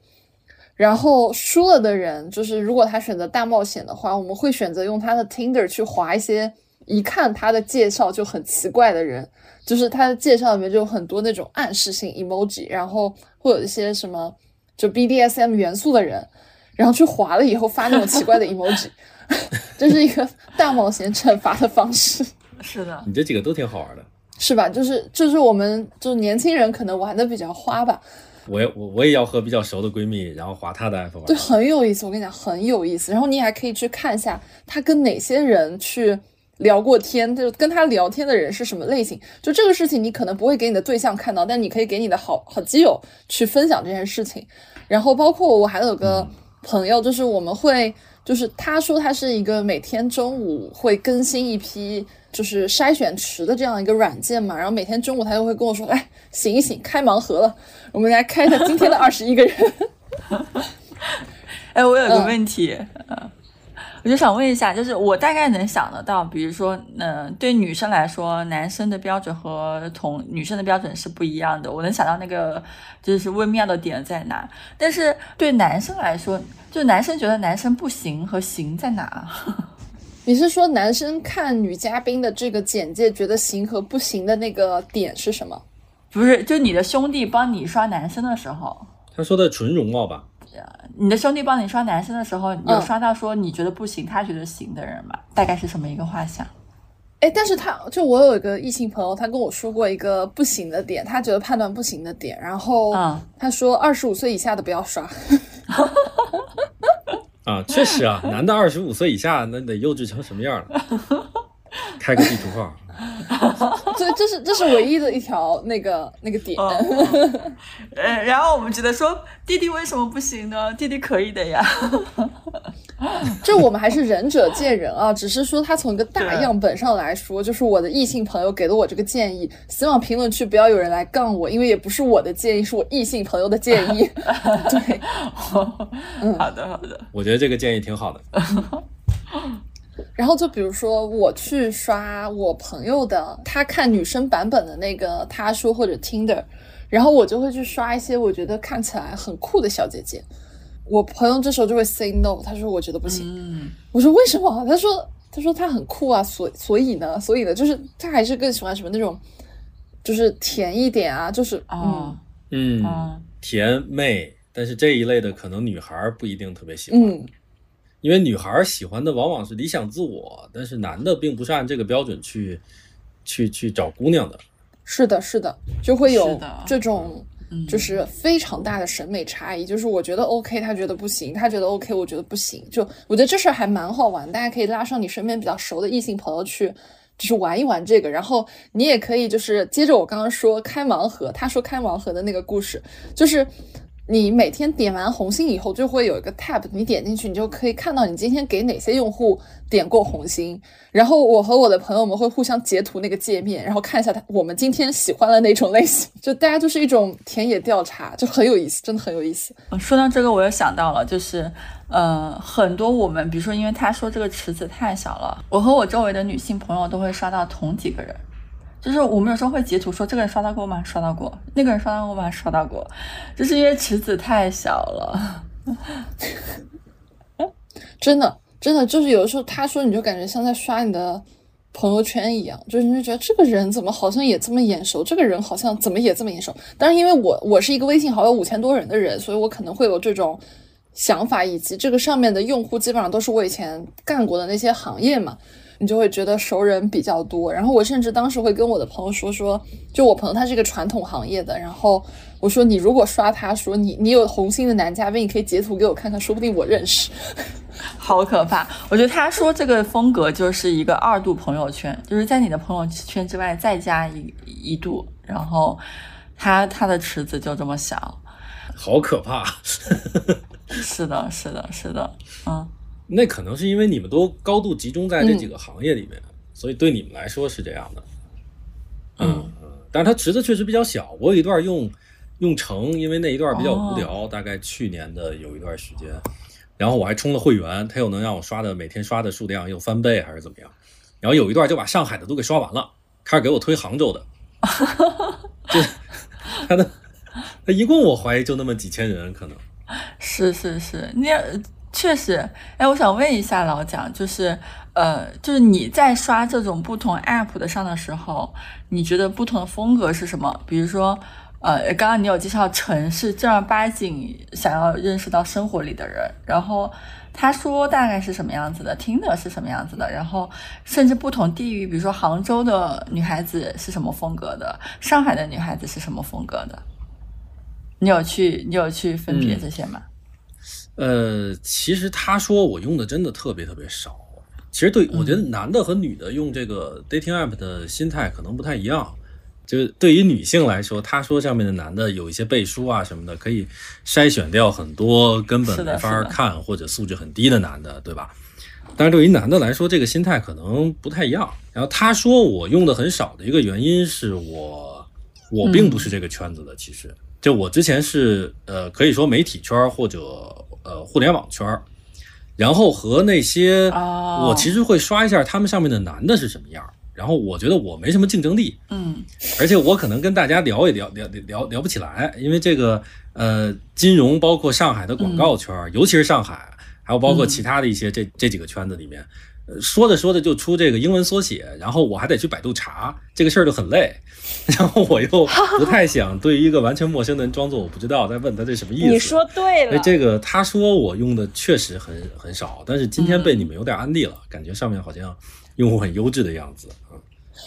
然后输了的人，就是如果他选择大冒险的话，我们会选择用他的 Tinder 去划一些一看他的介绍就很奇怪的人，就是他的介绍里面就有很多那种暗示性 emoji，然后会有一些什么就 BDSM 元素的人，然后去划了以后发那种奇怪的 emoji，(laughs) 这是一个大冒险惩罚的方式，(laughs) 是的，你这几个都挺好玩的。是吧？就是就是我们就是年轻人可能玩的比较花吧。我也我我也要和比较熟的闺蜜，然后划她的玩。对，很有意思。我跟你讲，很有意思。然后你还可以去看一下她跟哪些人去聊过天，就跟她聊天的人是什么类型。就这个事情，你可能不会给你的对象看到，但你可以给你的好好基友去分享这件事情。然后包括我还有个朋友，就是我们会，就是他说他是一个每天中午会更新一批。就是筛选池的这样一个软件嘛，然后每天中午他就会跟我说：“哎，醒一醒，开盲盒了，我们来开一下今天的二十一个人。(laughs) ”哎，我有个问题，嗯，我就想问一下，就是我大概能想得到，比如说，嗯，对女生来说，男生的标准和同女生的标准是不一样的，我能想到那个就是微妙的点在哪。但是对男生来说，就男生觉得男生不行和行在哪？(laughs) 你是说男生看女嘉宾的这个简介觉得行和不行的那个点是什么？不是，就你的兄弟帮你刷男生的时候，他说的纯容貌吧？你的兄弟帮你刷男生的时候，有刷到说你觉得不行，他觉得行的人吗？大概是什么一个画像？哎，但是他就我有一个异性朋友，他跟我说过一个不行的点，他觉得判断不行的点，然后他说二十五岁以下的不要刷。(laughs) 啊，确实啊，男的二十五岁以下，那得幼稚成什么样了？开个地图炮，(laughs) 这这是这是唯一的一条那个那个点。呃，然后我们觉得说，弟弟为什么不行呢？弟弟可以的呀。(laughs) 这我们还是仁者见仁啊，只是说他从一个大样本上来说，就是我的异性朋友给了我这个建议，希望评论区不要有人来杠我，因为也不是我的建议，是我异性朋友的建议。(laughs) 对，嗯，好的好的，我觉得这个建议挺好的。然后就比如说我去刷我朋友的，他看女生版本的那个他说或者 Tinder，然后我就会去刷一些我觉得看起来很酷的小姐姐。我朋友这时候就会 say no，他说我觉得不行。我说为什么？他说他说他很酷啊，所所以呢，所以呢，就是他还是更喜欢什么那种，就是甜一点啊，就是啊嗯嗯甜妹，但是这一类的可能女孩不一定特别喜欢，因为女孩喜欢的往往是理想自我，但是男的并不是按这个标准去去去找姑娘的。是的，是的，就会有这种。就是非常大的审美差异，就是我觉得 OK，他觉得不行，他觉得 OK，我觉得不行。就我觉得这事儿还蛮好玩，大家可以拉上你身边比较熟的异性朋友去，就是玩一玩这个。然后你也可以就是接着我刚刚说开盲盒，他说开盲盒的那个故事，就是。你每天点完红心以后，就会有一个 tab，你点进去，你就可以看到你今天给哪些用户点过红心。然后我和我的朋友们会互相截图那个界面，然后看一下他我们今天喜欢的那种类型。就大家就是一种田野调查，就很有意思，真的很有意思。说到这个，我又想到了，就是呃，很多我们比如说，因为他说这个池子太小了，我和我周围的女性朋友都会刷到同几个人。就是我们有时候会截图说这个人刷到过吗？刷到过。那个人刷到过吗？刷到过。就是因为池子太小了，(laughs) 真的真的就是有的时候他说你就感觉像在刷你的朋友圈一样，就是你就觉得这个人怎么好像也这么眼熟，这个人好像怎么也这么眼熟。但是，因为我我是一个微信好友五千多人的人，所以我可能会有这种想法，以及这个上面的用户基本上都是我以前干过的那些行业嘛。你就会觉得熟人比较多，然后我甚至当时会跟我的朋友说说，就我朋友他是一个传统行业的，然后我说你如果刷他说你你有红心的男嘉宾，你可以截图给我看看，说不定我认识。(laughs) 好可怕！我觉得他说这个风格就是一个二度朋友圈，就是在你的朋友圈之外再加一一度，然后他他的池子就这么小，好可怕！(laughs) 是的，是的，是的，嗯。那可能是因为你们都高度集中在这几个行业里面，所以对你们来说是这样的。嗯嗯，但是它池子确实比较小。我有一段用用成，因为那一段比较无聊，大概去年的有一段时间，然后我还充了会员，它又能让我刷的每天刷的数量又翻倍还是怎么样。然后有一段就把上海的都给刷完了，开始给我推杭州的。(laughs) 就，他的他一共我怀疑就那么几千人可能。是是是，你。确实，哎，我想问一下老蒋，就是，呃，就是你在刷这种不同 app 的上的时候，你觉得不同的风格是什么？比如说，呃，刚刚你有介绍城市正儿八经想要认识到生活里的人，然后他说大概是什么样子的，听的是什么样子的，然后甚至不同地域，比如说杭州的女孩子是什么风格的，上海的女孩子是什么风格的？你有去你有去分别这些吗？呃，其实他说我用的真的特别特别少。其实对我觉得男的和女的用这个 dating app 的心态可能不太一样。就对于女性来说，她说上面的男的有一些背书啊什么的，可以筛选掉很多根本没法看或者素质很低的男的，对吧？但是对于男的来说，这个心态可能不太一样。然后他说我用的很少的一个原因是我我并不是这个圈子的，其实就我之前是呃可以说媒体圈或者呃互联网圈儿，然后和那些我其实会刷一下他们上面的男的是什么样。然后我觉得我没什么竞争力，嗯，而且我可能跟大家聊也聊聊聊聊不起来，因为这个呃金融包括上海的广告圈，尤其是上海，还有包括其他的一些这这几个圈子里面，呃说着说着就出这个英文缩写，然后我还得去百度查，这个事儿就很累，(laughs) 然后我又 (laughs) 不太想对于一个完全陌生的人装作我不知道，再问他这什么意思。你说对了，这个他说我用的确实很很少，但是今天被你们有点安利了，感觉上面好像。用户很优质的样子啊，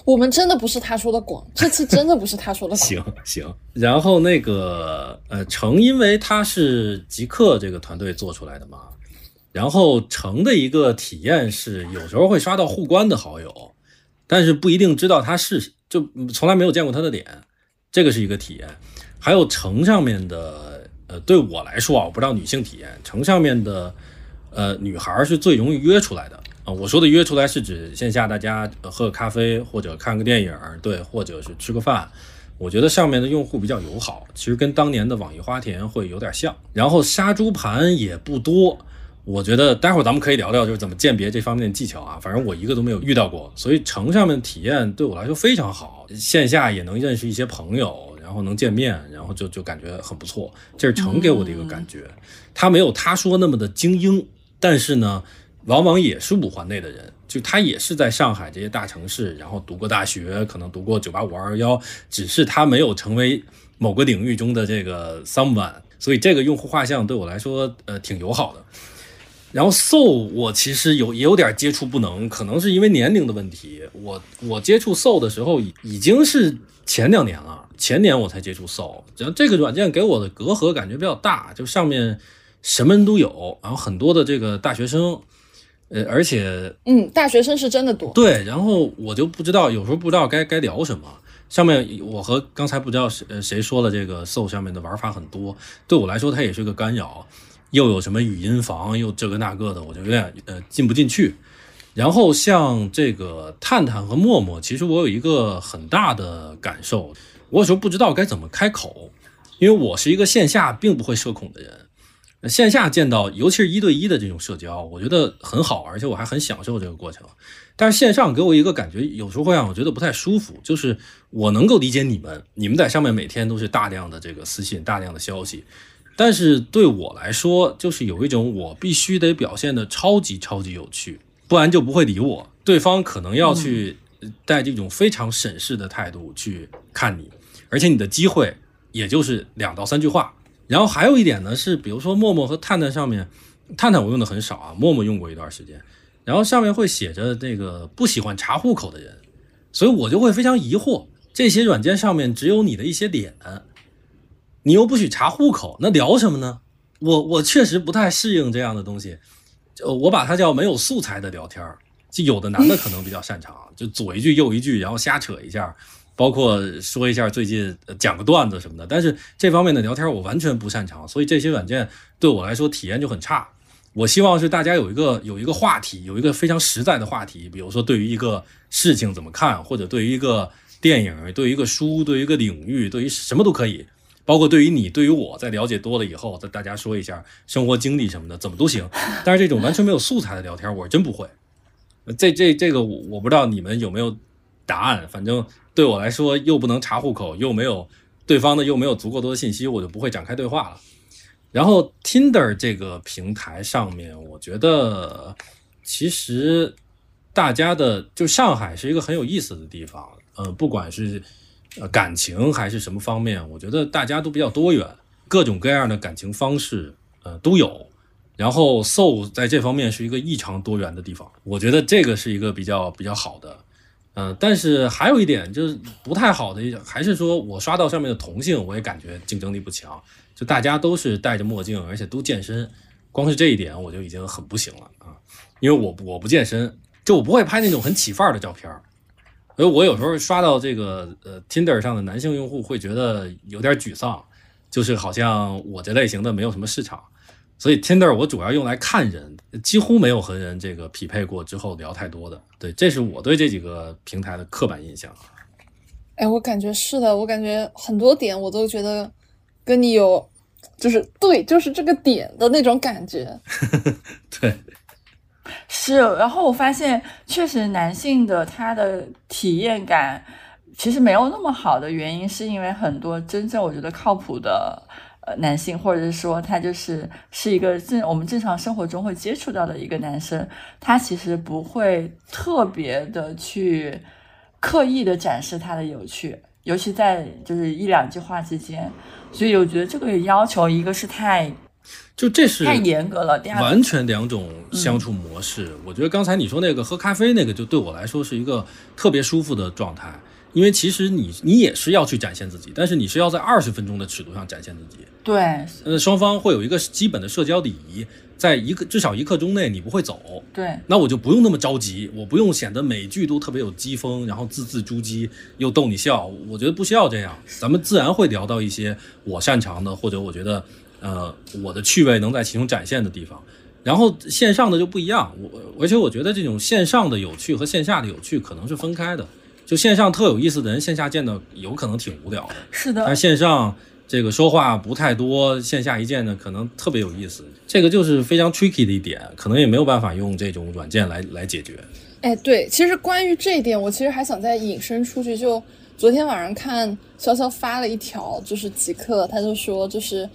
我们真的不是他说的广，这次真的不是他说的广。(laughs) 行行，然后那个呃成，因为他是极客这个团队做出来的嘛，然后成的一个体验是，有时候会刷到互关的好友，但是不一定知道他是，就从来没有见过他的脸，这个是一个体验。还有成上面的，呃，对我来说啊，我不知道女性体验，成上面的呃女孩是最容易约出来的。啊，我说的约出来是指线下大家喝个咖啡或者看个电影，对，或者是吃个饭。我觉得上面的用户比较友好，其实跟当年的网易花田会有点像。然后杀猪盘也不多，我觉得待会儿咱们可以聊聊就是怎么鉴别这方面的技巧啊。反正我一个都没有遇到过，所以城上面体验对我来说非常好，线下也能认识一些朋友，然后能见面，然后就就感觉很不错。这是城给我的一个感觉，他没有他说那么的精英，但是呢。往往也是五环内的人，就他也是在上海这些大城市，然后读过大学，可能读过九八五二幺，只是他没有成为某个领域中的这个 someone，所以这个用户画像对我来说，呃，挺友好的。然后 soul 我其实有也有点接触不能，可能是因为年龄的问题，我我接触 soul 的时候已已经是前两年了，前年我才接触 soul，然后这个软件给我的隔阂感觉比较大，就上面什么人都有，然后很多的这个大学生。呃，而且，嗯，大学生是真的多。对，然后我就不知道，有时候不知道该该聊什么。上面我和刚才不知道谁谁说了，这个 So 上面的玩法很多，对我来说它也是个干扰，又有什么语音房，又这个那个的，我就有点呃进不进去。然后像这个探探和陌陌，其实我有一个很大的感受，我有时候不知道该怎么开口，因为我是一个线下并不会社恐的人。线下见到，尤其是一对一的这种社交，我觉得很好，而且我还很享受这个过程。但是线上给我一个感觉，有时候会让我觉得不太舒服。就是我能够理解你们，你们在上面每天都是大量的这个私信、大量的消息，但是对我来说，就是有一种我必须得表现的超级超级有趣，不然就不会理我。对方可能要去带这种非常审视的态度去看你，而且你的机会也就是两到三句话。然后还有一点呢，是比如说陌陌和探探上面，探探我用的很少啊，陌陌用过一段时间，然后上面会写着那个不喜欢查户口的人，所以我就会非常疑惑，这些软件上面只有你的一些脸，你又不许查户口，那聊什么呢？我我确实不太适应这样的东西，我把它叫没有素材的聊天儿就有的男的可能比较擅长，(laughs) 就左一句右一句，然后瞎扯一下。包括说一下最近讲个段子什么的，但是这方面的聊天我完全不擅长，所以这些软件对我来说体验就很差。我希望是大家有一个有一个话题，有一个非常实在的话题，比如说对于一个事情怎么看，或者对于一个电影、对于一个书、对于一个领域、对于什么都可以，包括对于你、对于我在了解多了以后，再大家说一下生活经历什么的，怎么都行。(laughs) 但是这种完全没有素材的聊天，我真不会。这这这个我我不知道你们有没有答案，反正。对我来说，又不能查户口，又没有对方的，又没有足够多的信息，我就不会展开对话了。然后，Tinder 这个平台上面，我觉得其实大家的就上海是一个很有意思的地方。呃，不管是呃感情还是什么方面，我觉得大家都比较多元，各种各样的感情方式呃都有。然后 soul 在这方面是一个异常多元的地方，我觉得这个是一个比较比较好的。嗯，但是还有一点就是不太好的，还是说我刷到上面的同性，我也感觉竞争力不强。就大家都是戴着墨镜，而且都健身，光是这一点我就已经很不行了啊，因为我我不健身，就我不会拍那种很起范儿的照片儿。所以我有时候刷到这个呃 Tinder 上的男性用户，会觉得有点沮丧，就是好像我这类型的没有什么市场。所以 Tinder 我主要用来看人，几乎没有和人这个匹配过之后聊太多的。对，这是我对这几个平台的刻板印象。哎，我感觉是的，我感觉很多点我都觉得跟你有，就是对，就是这个点的那种感觉。(laughs) 对，是。然后我发现，确实男性的他的体验感其实没有那么好的原因，是因为很多真正我觉得靠谱的呃男性，或者是说他就是是一个正我们正常生活中会接触到的一个男生，他其实不会特别的去。刻意的展示他的有趣，尤其在就是一两句话之间，所以我觉得这个要求一个是太，就这是太严格了，完全两种相处模式。我觉得刚才你说那个喝咖啡那个，就对我来说是一个特别舒服的状态，因为其实你你也是要去展现自己，但是你是要在二十分钟的尺度上展现自己。对，呃，双方会有一个基本的社交礼仪。在一个至少一刻钟内你不会走，对，那我就不用那么着急，我不用显得每句都特别有机锋，然后字字珠玑又逗你笑，我觉得不需要这样，咱们自然会聊到一些我擅长的或者我觉得呃我的趣味能在其中展现的地方。然后线上的就不一样，我而且我觉得这种线上的有趣和线下的有趣可能是分开的，就线上特有意思的人线下见的有可能挺无聊的，是的，但线上。这个说话不太多，线下一见呢，可能特别有意思。这个就是非常 tricky 的一点，可能也没有办法用这种软件来来解决。哎，对，其实关于这一点，我其实还想再引申出去。就昨天晚上看潇潇发了一条，就是极客，他就说，就是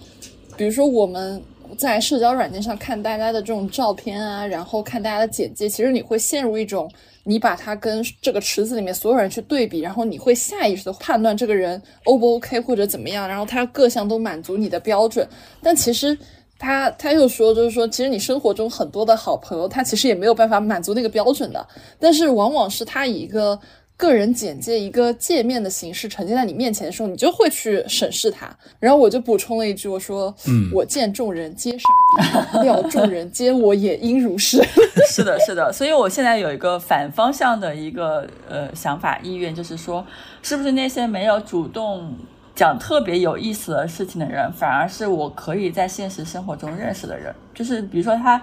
比如说我们在社交软件上看大家的这种照片啊，然后看大家的简介，其实你会陷入一种。你把它跟这个池子里面所有人去对比，然后你会下意识的判断这个人 O 不 OK 或者怎么样，然后他各项都满足你的标准。但其实他他又说，就是说，其实你生活中很多的好朋友，他其实也没有办法满足那个标准的。但是往往是他以一个。个人简介一个界面的形式呈现在你面前的时候，你就会去审视它。然后我就补充了一句，我说：“嗯，我见众人皆傻逼，料众人皆我也应如是。(laughs) ”是的，是的。所以我现在有一个反方向的一个呃想法意愿，就是说，是不是那些没有主动讲特别有意思的事情的人，反而是我可以在现实生活中认识的人？就是比如说他。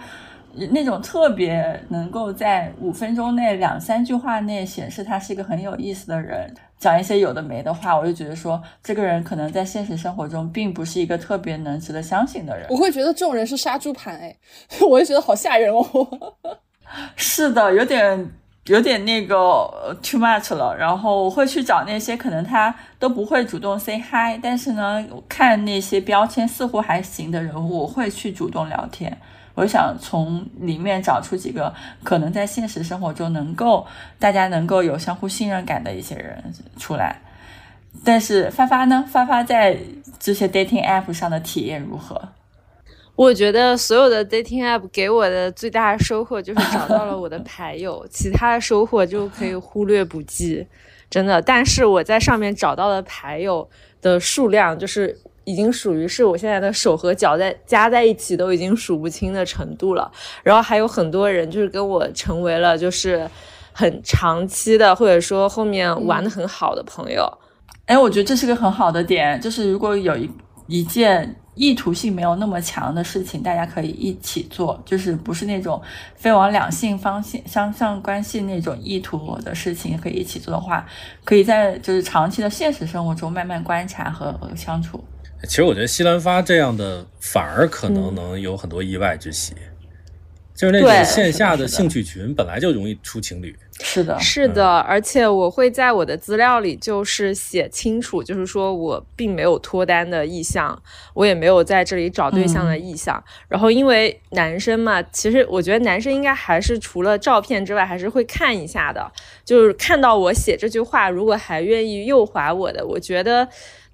那种特别能够在五分钟内两三句话内显示他是一个很有意思的人，讲一些有的没的话，我就觉得说这个人可能在现实生活中并不是一个特别能值得相信的人。我会觉得这种人是杀猪盘，哎，我也觉得好吓人哦。(laughs) 是的，有点有点那个 too much 了。然后我会去找那些可能他都不会主动 say hi，但是呢，看那些标签似乎还行的人物，我会去主动聊天。我想从里面找出几个可能在现实生活中能够大家能够有相互信任感的一些人出来，但是发发呢？发发在这些 dating app 上的体验如何？我觉得所有的 dating app 给我的最大的收获就是找到了我的 (laughs) 牌友，其他的收获就可以忽略不计，真的。但是我在上面找到的牌友的数量就是。已经属于是我现在的手和脚在加在一起都已经数不清的程度了。然后还有很多人就是跟我成为了就是很长期的，或者说后面玩的很好的朋友。哎，我觉得这是个很好的点，就是如果有一一件意图性没有那么强的事情，大家可以一起做，就是不是那种非往两性方向相向关系那种意图的事情，可以一起做的话，可以在就是长期的现实生活中慢慢观察和相处。其实我觉得西兰发这样的反而可能能有很多意外之喜，就是那种线下的兴趣群本来就容易出情侣。是的，是的，而且我会在我的资料里就是写清楚，就是说我并没有脱单的意向，我也没有在这里找对象的意向。然后因为男生嘛，其实我觉得男生应该还是除了照片之外，还是会看一下的。就是看到我写这句话，如果还愿意右滑我的，我觉得。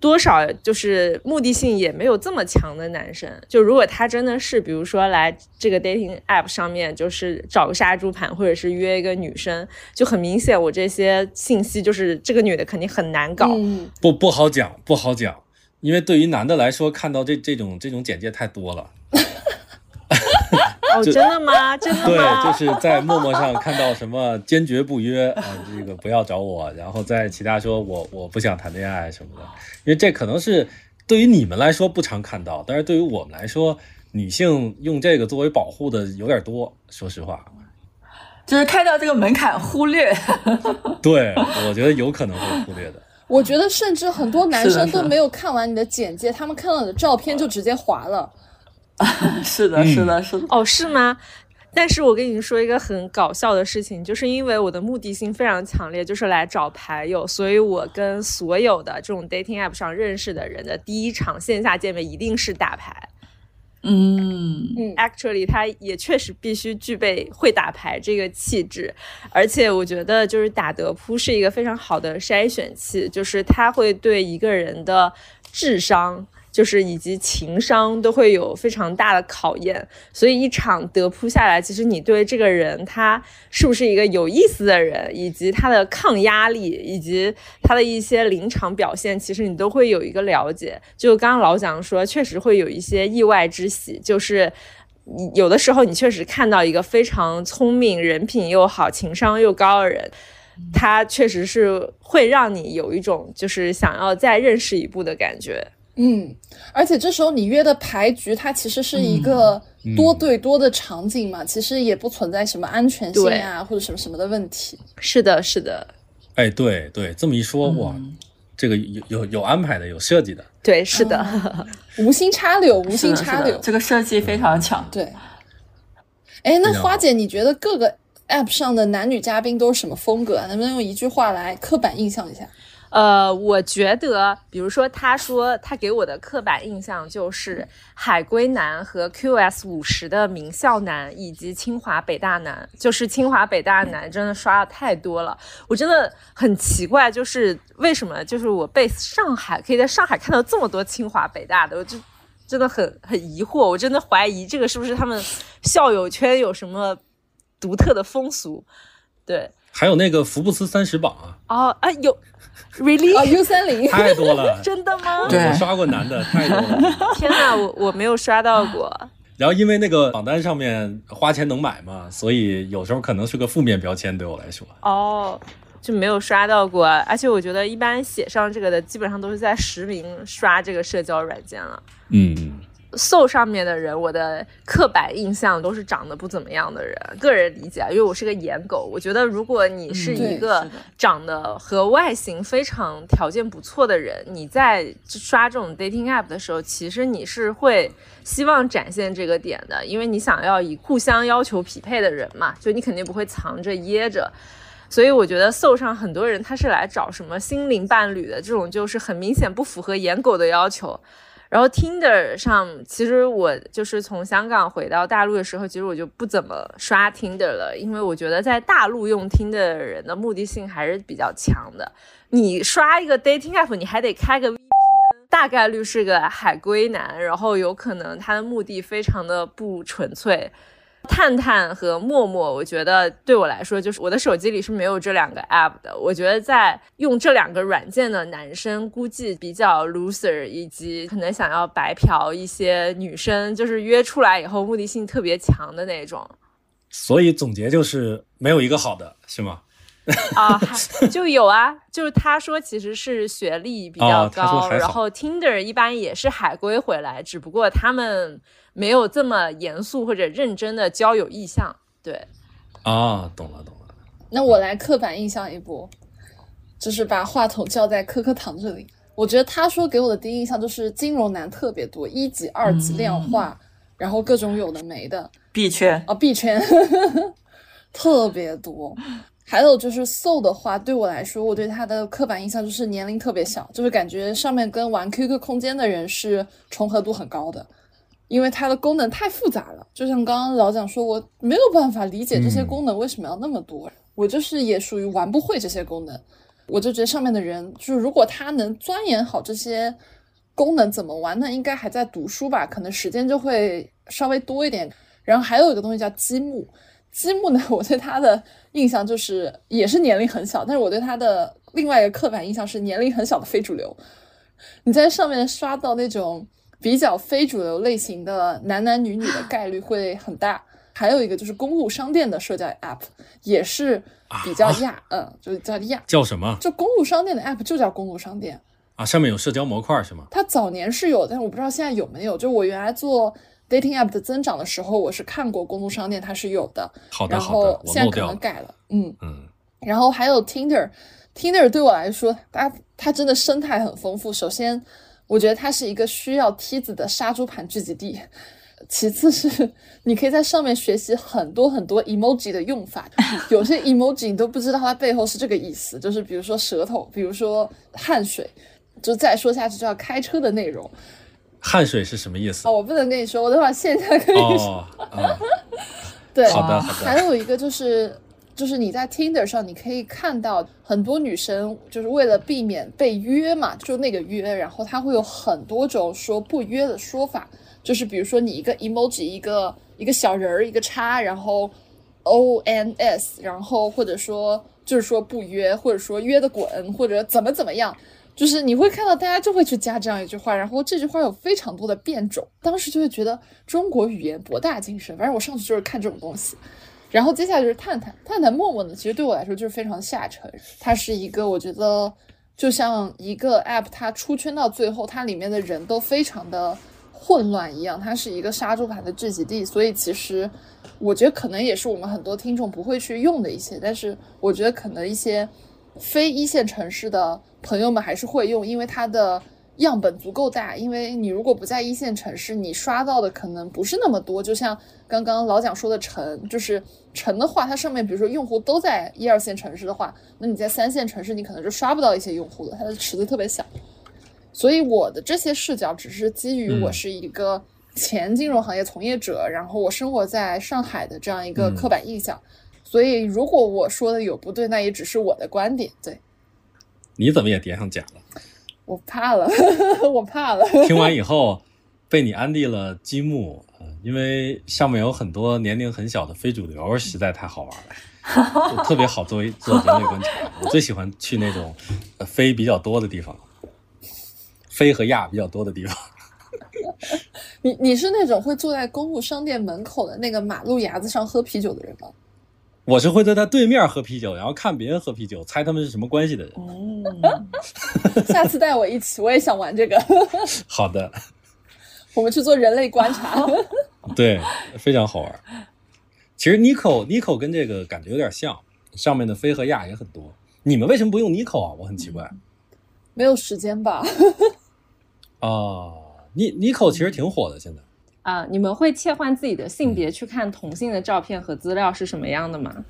多少就是目的性也没有这么强的男生，就如果他真的是，比如说来这个 dating app 上面，就是找个杀猪盘，或者是约一个女生，就很明显，我这些信息就是这个女的肯定很难搞，不不好讲，不好讲。因为对于男的来说，看到这这种这种简介太多了。(laughs) 哦，真的吗？真的吗对，就是在陌陌上看到什么坚决不约啊，这个不要找我，然后在其他说我我不想谈恋爱什么的，因为这可能是对于你们来说不常看到，但是对于我们来说，女性用这个作为保护的有点多，说实话。就是看到这个门槛忽略。对，我觉得有可能会忽略的。我觉得甚至很多男生都没有看完你的简介，他们看到你的照片就直接划了。(laughs) 是的，是的，是的。哦，是吗？但是我跟你说一个很搞笑的事情，就是因为我的目的性非常强烈，就是来找牌友，所以我跟所有的这种 dating app 上认识的人的第一场线下见面一定是打牌。嗯，嗯，Actually，他也确实必须具备会打牌这个气质，而且我觉得就是打德扑是一个非常好的筛选器，就是他会对一个人的智商。就是以及情商都会有非常大的考验，所以一场德扑下来，其实你对这个人他是不是一个有意思的人，以及他的抗压力，以及他的一些临场表现，其实你都会有一个了解。就刚刚老蒋说，确实会有一些意外之喜，就是。有的时候，你确实看到一个非常聪明、人品又好、情商又高的人，他确实是会让你有一种就是想要再认识一步的感觉。嗯，而且这时候你约的牌局，它其实是一个多对多的场景嘛，其实也不存在什么安全性啊或者什么什么的问题。是的，是的，哎，对对，这么一说，哇，这个有有有安排的，有设计的。对，是的。无心插柳，(laughs) 无心插柳。这个设计非常强。对。哎，那花姐，你觉得各个 app 上的男女嘉宾都是什么风格啊？能不能用一句话来刻板印象一下？呃，我觉得，比如说，他说他给我的刻板印象就是海归男和 QS 五十的名校男，以及清华北大男，就是清华北大男真的刷的太多了，我真的很奇怪，就是为什么就是我被上海可以在上海看到这么多清华北大的，我就真的很很疑惑，我真的怀疑这个是不是他们校友圈有什么独特的风俗？对，还有那个福布斯三十榜啊，哦啊有，really？啊，U 三零。太多了。(laughs) 真的吗？对我刷过男的，太多了。(laughs) 天哪，我我没有刷到过。然后因为那个榜单上面花钱能买嘛，所以有时候可能是个负面标签对我来说。哦，就没有刷到过。而且我觉得一般写上这个的，基本上都是在实名刷这个社交软件了。嗯，Soul 上面的人，我的刻板印象都是长得不怎么样的人。个人理解啊，因为我是个颜狗，我觉得如果你是一个长得和外形非常条件不错的人，你在刷这种 dating app 的时候，其实你是会希望展现这个点的，因为你想要以互相要求匹配的人嘛，就你肯定不会藏着掖着。所以我觉得 Soul 上很多人他是来找什么心灵伴侣的，这种就是很明显不符合颜狗的要求。然后 Tinder 上，其实我就是从香港回到大陆的时候，其实我就不怎么刷 Tinder 了，因为我觉得在大陆用 Tinder 的人的目的性还是比较强的。你刷一个 dating app，你还得开个 VPN，大概率是个海归男，然后有可能他的目的非常的不纯粹。探探和陌陌，我觉得对我来说，就是我的手机里是没有这两个 app 的。我觉得在用这两个软件的男生，估计比较 loser，以及可能想要白嫖一些女生，就是约出来以后目的性特别强的那种。所以总结就是没有一个好的，是吗？啊，还 (laughs) 就有啊，就是他说其实是学历比较高，然后 Tinder 一般也是海归回来，只不过他们没有这么严肃或者认真的交友意向。对，啊，懂了懂了。那我来刻板印象一波，就是把话筒交在科科堂这里。我觉得他说给我的第一印象就是金融男特别多，一级、二级量化，然后各种有的没的币圈，啊，币圈 (laughs) 特别多。还有就是 Soul 的话，对我来说，我对他的刻板印象就是年龄特别小，就是感觉上面跟玩 QQ 空间的人是重合度很高的，因为它的功能太复杂了。就像刚刚老蒋说，我没有办法理解这些嗯功能为什么要那么多，我就是也属于玩不会这些功能。我就觉得上面的人，就是如果他能钻研好这些功能怎么玩，那应该还在读书吧，可能时间就会稍微多一点。然后还有一个东西叫积木，积木呢，我对它的印象就是也是年龄很小，但是我对它的另外一个刻板印象是年龄很小的非主流。你在上面刷到那种比较非主流类型的男男女女的概率会很大。还有一个就是公路商店的社交 app，也是比较亚，嗯，就是叫亚，叫什么？就公路商店的 app 就叫公路商店啊，上面有社交模块是吗？它早年是有，但是我不知道现在有没有。就我原来做 dating app 的增长的时候，我是看过公路商店它是有的。好的，然后现在可能改了，嗯嗯。然后还有 Tinder，Tinder 对我来说，它它真的生态很丰富。首先，我觉得它是一个需要梯子的杀猪盘聚集地。其次是你可以在上面学习很多很多 emoji 的用法，有些 emoji 你都不知道它背后是这个意思，就是比如说舌头，比如说汗水，就再说下去就要开车的内容。汗水是什么意思？哦，我不能跟你说，我等会儿线下跟你说。对，好的好的，还有一个就是，就是你在 Tinder 上，你可以看到很多女生就是为了避免被约嘛，就那个约，然后她会有很多种说不约的说法。就是比如说你一个 emoji 一个一个小人儿一个叉，然后 O N S，然后或者说就是说不约，或者说约的滚，或者怎么怎么样，就是你会看到大家就会去加这样一句话，然后这句话有非常多的变种，当时就会觉得中国语言博大精深。反正我上去就是看这种东西，然后接下来就是探探，探探陌陌呢，其实对我来说就是非常下沉，它是一个我觉得就像一个 app，它出圈到最后，它里面的人都非常的。混乱一样，它是一个杀猪盘的聚集地，所以其实我觉得可能也是我们很多听众不会去用的一些，但是我觉得可能一些非一线城市的朋友们还是会用，因为它的样本足够大。因为你如果不在一线城市，你刷到的可能不是那么多。就像刚刚老蒋说的城，就是城的话，它上面比如说用户都在一二线城市的话，那你在三线城市你可能就刷不到一些用户了，它的池子特别小。所以我的这些视角只是基于我是一个前金融行业从业者，然后我生活在上海的这样一个刻板印象。所以如果我说的有不对，那也只是我的观点。对，你怎么也叠上甲了？我怕了，(laughs) 我怕了。听完以后被你安利了积木，因为上面有很多年龄很小的非主流，实在太好玩了，特别好作为 (laughs) 做人类观察。我最喜欢去那种飞比较多的地方。飞和亚比较多的地方，(laughs) 你你是那种会坐在公路商店门口的那个马路牙子上喝啤酒的人吗？我是会在他对面喝啤酒，然后看别人喝啤酒，猜他们是什么关系的人。哦，(laughs) 下次带我一起，我也想玩这个。(laughs) 好的，我们去做人类观察。(laughs) 对，非常好玩。其实 Nico Nico 跟这个感觉有点像，上面的飞和亚也很多。你们为什么不用 Nico 啊？我很奇怪。没有时间吧？哦，Nico 其实挺火的，现在啊，你们会切换自己的性别去看同性的照片和资料是什么样的吗？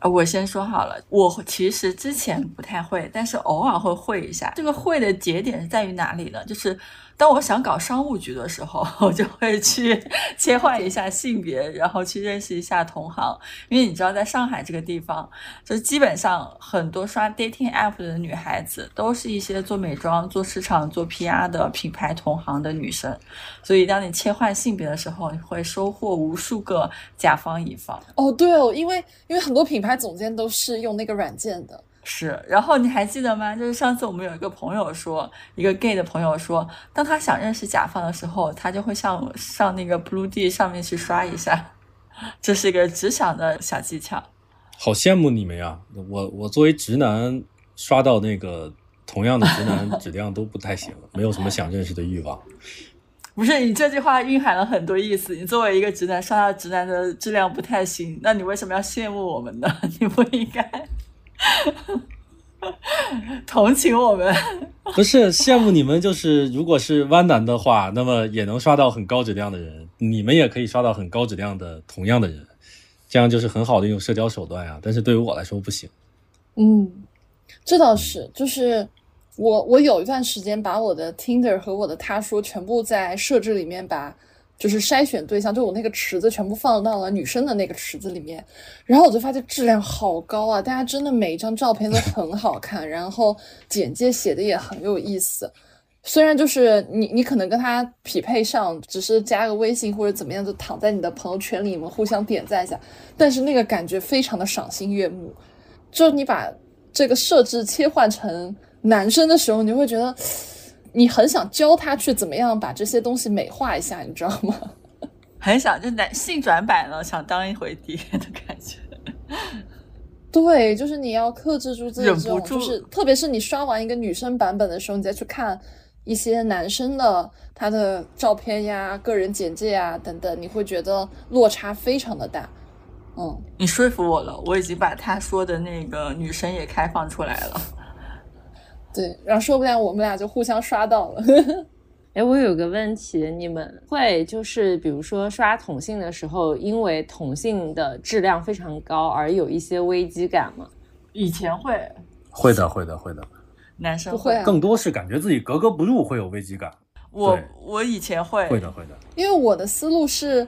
啊，我先说好了，我其实之前不太会，但是偶尔会会一下。这个会的节点是在于哪里呢？就是。当我想搞商务局的时候，(laughs) 我就会去 (laughs) 切换一下性别，然后去认识一下同行。因为你知道，在上海这个地方，就基本上很多刷 dating app 的女孩子，都是一些做美妆、做市场、做 PR 的品牌同行的女生。所以，当你切换性别的时候，你会收获无数个甲方乙方。哦，对哦，因为因为很多品牌总监都是用那个软件的。是，然后你还记得吗？就是上次我们有一个朋友说，一个 gay 的朋友说，当他想认识甲方的时候，他就会上上那个 Blue D 上面去刷一下，(laughs) 这是一个职场的小技巧。好羡慕你们呀！我我作为直男，刷到那个同样的直男 (laughs) 质量都不太行，没有什么想认识的欲望。不是你这句话蕴含了很多意思。你作为一个直男，刷到直男的质量不太行，那你为什么要羡慕我们呢？(laughs) 你不应该。(laughs) 同情我们，不是羡慕你们，就是如果是弯男的话，那么也能刷到很高质量的人，你们也可以刷到很高质量的同样的人，这样就是很好的一种社交手段呀。但是对于我来说不行。嗯，这倒是，就是我我有一段时间把我的 Tinder 和我的他说全部在设置里面把。就是筛选对象，就我那个池子全部放到了女生的那个池子里面，然后我就发现质量好高啊！大家真的每一张照片都很好看，(laughs) 然后简介写的也很有意思。虽然就是你你可能跟他匹配上，只是加个微信或者怎么样，就躺在你的朋友圈里，你们互相点赞一下，但是那个感觉非常的赏心悦目。就你把这个设置切换成男生的时候，你会觉得。你很想教他去怎么样把这些东西美化一下，你知道吗？(laughs) 很想就男性转版了，想当一回爹的感觉。对，就是你要克制住自己忍这种，不住就是特别是你刷完一个女生版本的时候，你再去看一些男生的他的照片呀、个人简介呀等等，你会觉得落差非常的大。嗯，你说服我了，我已经把他说的那个女生也开放出来了。对，然后说不定我们俩就互相刷到了。哎，我有个问题，你们会就是比如说刷同性的时候，因为同性的质量非常高而有一些危机感吗？以前会，会的，会的，会的，男生不会啊更多是感觉自己格格不入，会有危机感。我我以前会，会的，会的。因为我的思路是，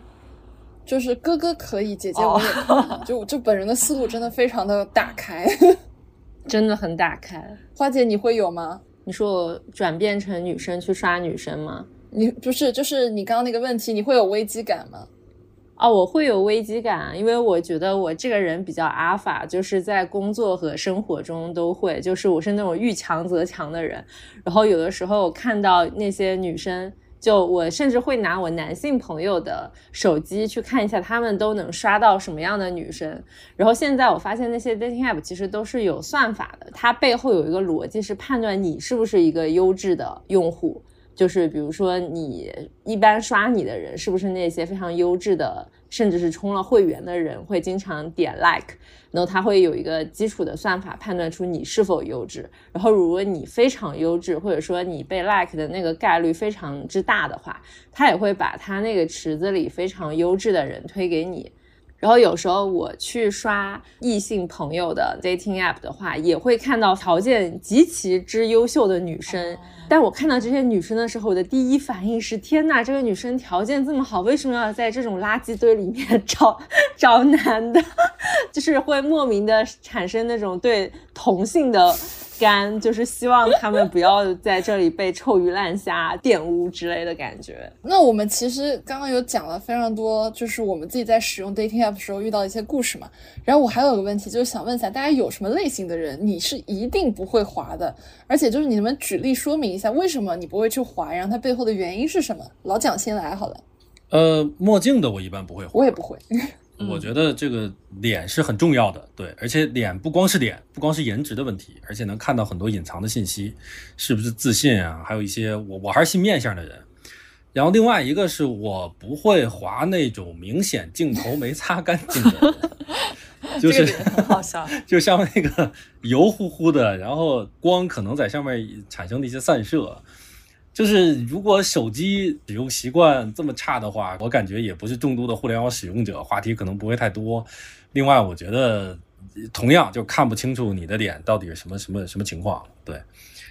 就是哥哥可以，姐姐我也可以，就就本人的思路真的非常的打开。真的很打开。花姐，你会有吗？你说我转变成女生去刷女生吗？你不是，就是你刚刚那个问题，你会有危机感吗？哦，我会有危机感，因为我觉得我这个人比较阿法，就是在工作和生活中都会，就是我是那种遇强则强的人。然后有的时候看到那些女生，就我甚至会拿我男性朋友的手机去看一下，他们都能刷到什么样的女生。然后现在我发现那些 dating app 其实都是有算法的，它背后有一个逻辑是判断你是不是一个优质的用户。就是比如说，你一般刷你的人是不是那些非常优质的，甚至是充了会员的人，会经常点 like，然后它会有一个基础的算法判断出你是否优质。然后如果你非常优质，或者说你被 like 的那个概率非常之大的话，它也会把它那个池子里非常优质的人推给你。然后有时候我去刷异性朋友的 dating app 的话，也会看到条件极其之优秀的女生。但我看到这些女生的时候，我的第一反应是：天呐，这个女生条件这么好，为什么要在这种垃圾堆里面 (laughs) 找找男的？(laughs) 就是会莫名的产生那种对同性的干，就是希望他们不要在这里被臭鱼烂虾玷污之类的感觉。那我们其实刚刚有讲了非常多，就是我们自己在使用 dating app 时候遇到的一些故事嘛。然后我还有个问题，就是想问一下大家有什么类型的人你是一定不会滑的？而且就是你们举例说明一下为什么你不会去滑，然后它背后的原因是什么？老蒋先来好了，呃，墨镜的我一般不会滑，我也不会。我觉得这个脸是很重要的，对，而且脸不光是脸，不光是颜值的问题，而且能看到很多隐藏的信息，是不是自信啊？还有一些我我还是信面相的人。然后另外一个是我不会划那种明显镜头没擦干净的，就是好笑。(laughs) 就像那个油乎乎的，然后光可能在上面产生的一些散射。就是如果手机使用习惯这么差的话，我感觉也不是重度的互联网使用者，话题可能不会太多。另外，我觉得同样就看不清楚你的脸到底是什么什么什么情况。对，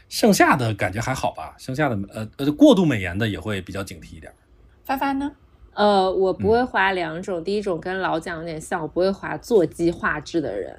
剩下的感觉还好吧。剩下的呃呃过度美颜的也会比较警惕一点。发发呢？呃，我不会划两种，第一种跟老蒋有点像，我不会划座机画质的人。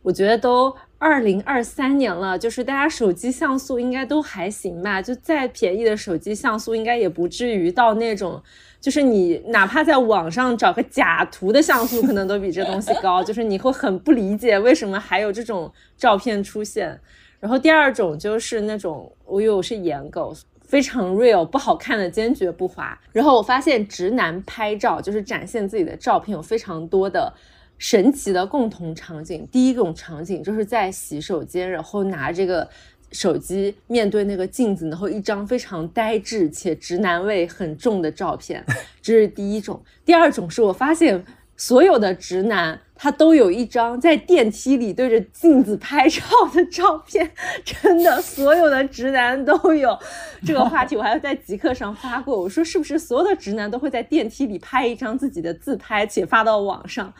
我觉得都二零二三年了，就是大家手机像素应该都还行吧，就再便宜的手机像素应该也不至于到那种，就是你哪怕在网上找个假图的像素，可能都比这东西高，(laughs) 就是你会很不理解为什么还有这种照片出现。然后第二种就是那种，我以为我是颜狗。非常 real 不好看的坚决不滑。然后我发现直男拍照就是展现自己的照片有非常多的神奇的共同场景。第一种场景就是在洗手间，然后拿这个手机面对那个镜子，然后一张非常呆滞且直男味很重的照片，这是第一种。第二种是我发现所有的直男。他都有一张在电梯里对着镜子拍照的照片，真的，所有的直男都有这个话题。我还在极客上发过，我说是不是所有的直男都会在电梯里拍一张自己的自拍，且发到网上？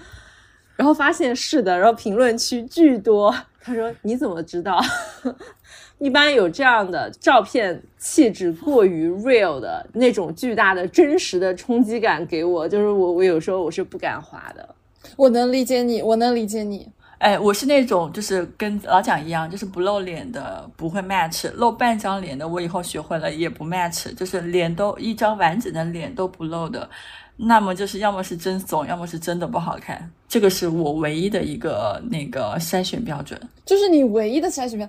然后发现是的，然后评论区巨多。(laughs) 他说你怎么知道？(laughs) 一般有这样的照片，气质过于 real 的那种巨大的真实的冲击感给我，就是我我有时候我是不敢滑的。我能理解你，我能理解你。哎，我是那种就是跟老蒋一样，就是不露脸的不会 match，露半张脸的我以后学会了也不 match，就是脸都一张完整的脸都不露的，那么就是要么是真怂，要么是真的不好看，这个是我唯一的一个那个筛选标准。就是你唯一的筛选标，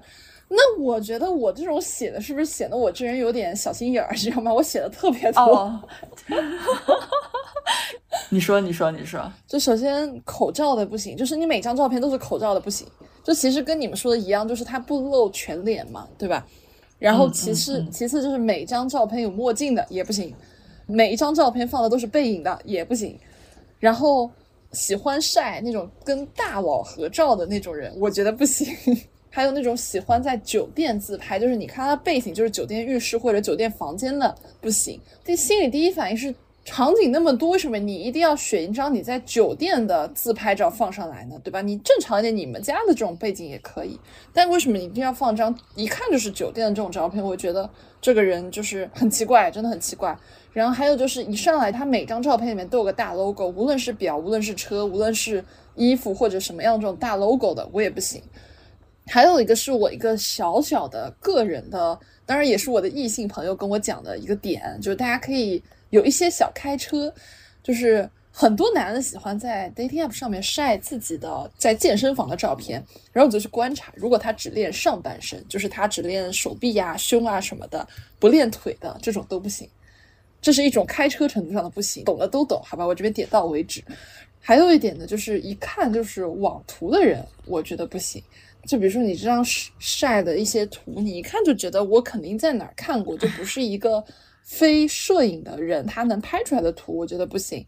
那我觉得我这种写的是不是显得我这人有点小心眼儿，(laughs) 知道吗？我写的特别多。哦，(laughs) 你说，你说，你说，就首先口罩的不行，就是你每张照片都是口罩的不行。就其实跟你们说的一样，就是它不露全脸嘛，对吧？然后其次，其次就是每张照片有墨镜的也不行，每一张照片放的都是背影的也不行。然后喜欢晒那种跟大佬合照的那种人，我觉得不行。(laughs) 还有那种喜欢在酒店自拍，就是你看他背景就是酒店浴室或者酒店房间的，不行。这心里第一反应是。场景那么多，为什么你一定要选一张你在酒店的自拍照放上来呢？对吧？你正常一点，你们家的这种背景也可以。但为什么你一定要放张一看就是酒店的这种照片？我觉得这个人就是很奇怪，真的很奇怪。然后还有就是一上来，他每张照片里面都有个大 logo，无论是表，无论是车，无论是衣服或者什么样这种大 logo 的，我也不行。还有一个是我一个小小的个人的，当然也是我的异性朋友跟我讲的一个点，就是大家可以。有一些小开车，就是很多男的喜欢在 dating app 上面晒自己的在健身房的照片，然后我就去观察，如果他只练上半身，就是他只练手臂呀、胸啊什么的，不练腿的这种都不行。这是一种开车程度上的不行，懂的都懂，好吧？我这边点到为止。还有一点呢，就是一看就是网图的人，我觉得不行。就比如说你这张晒的一些图，你一看就觉得我肯定在哪儿看过，就不是一个。非摄影的人，他能拍出来的图，我觉得不行。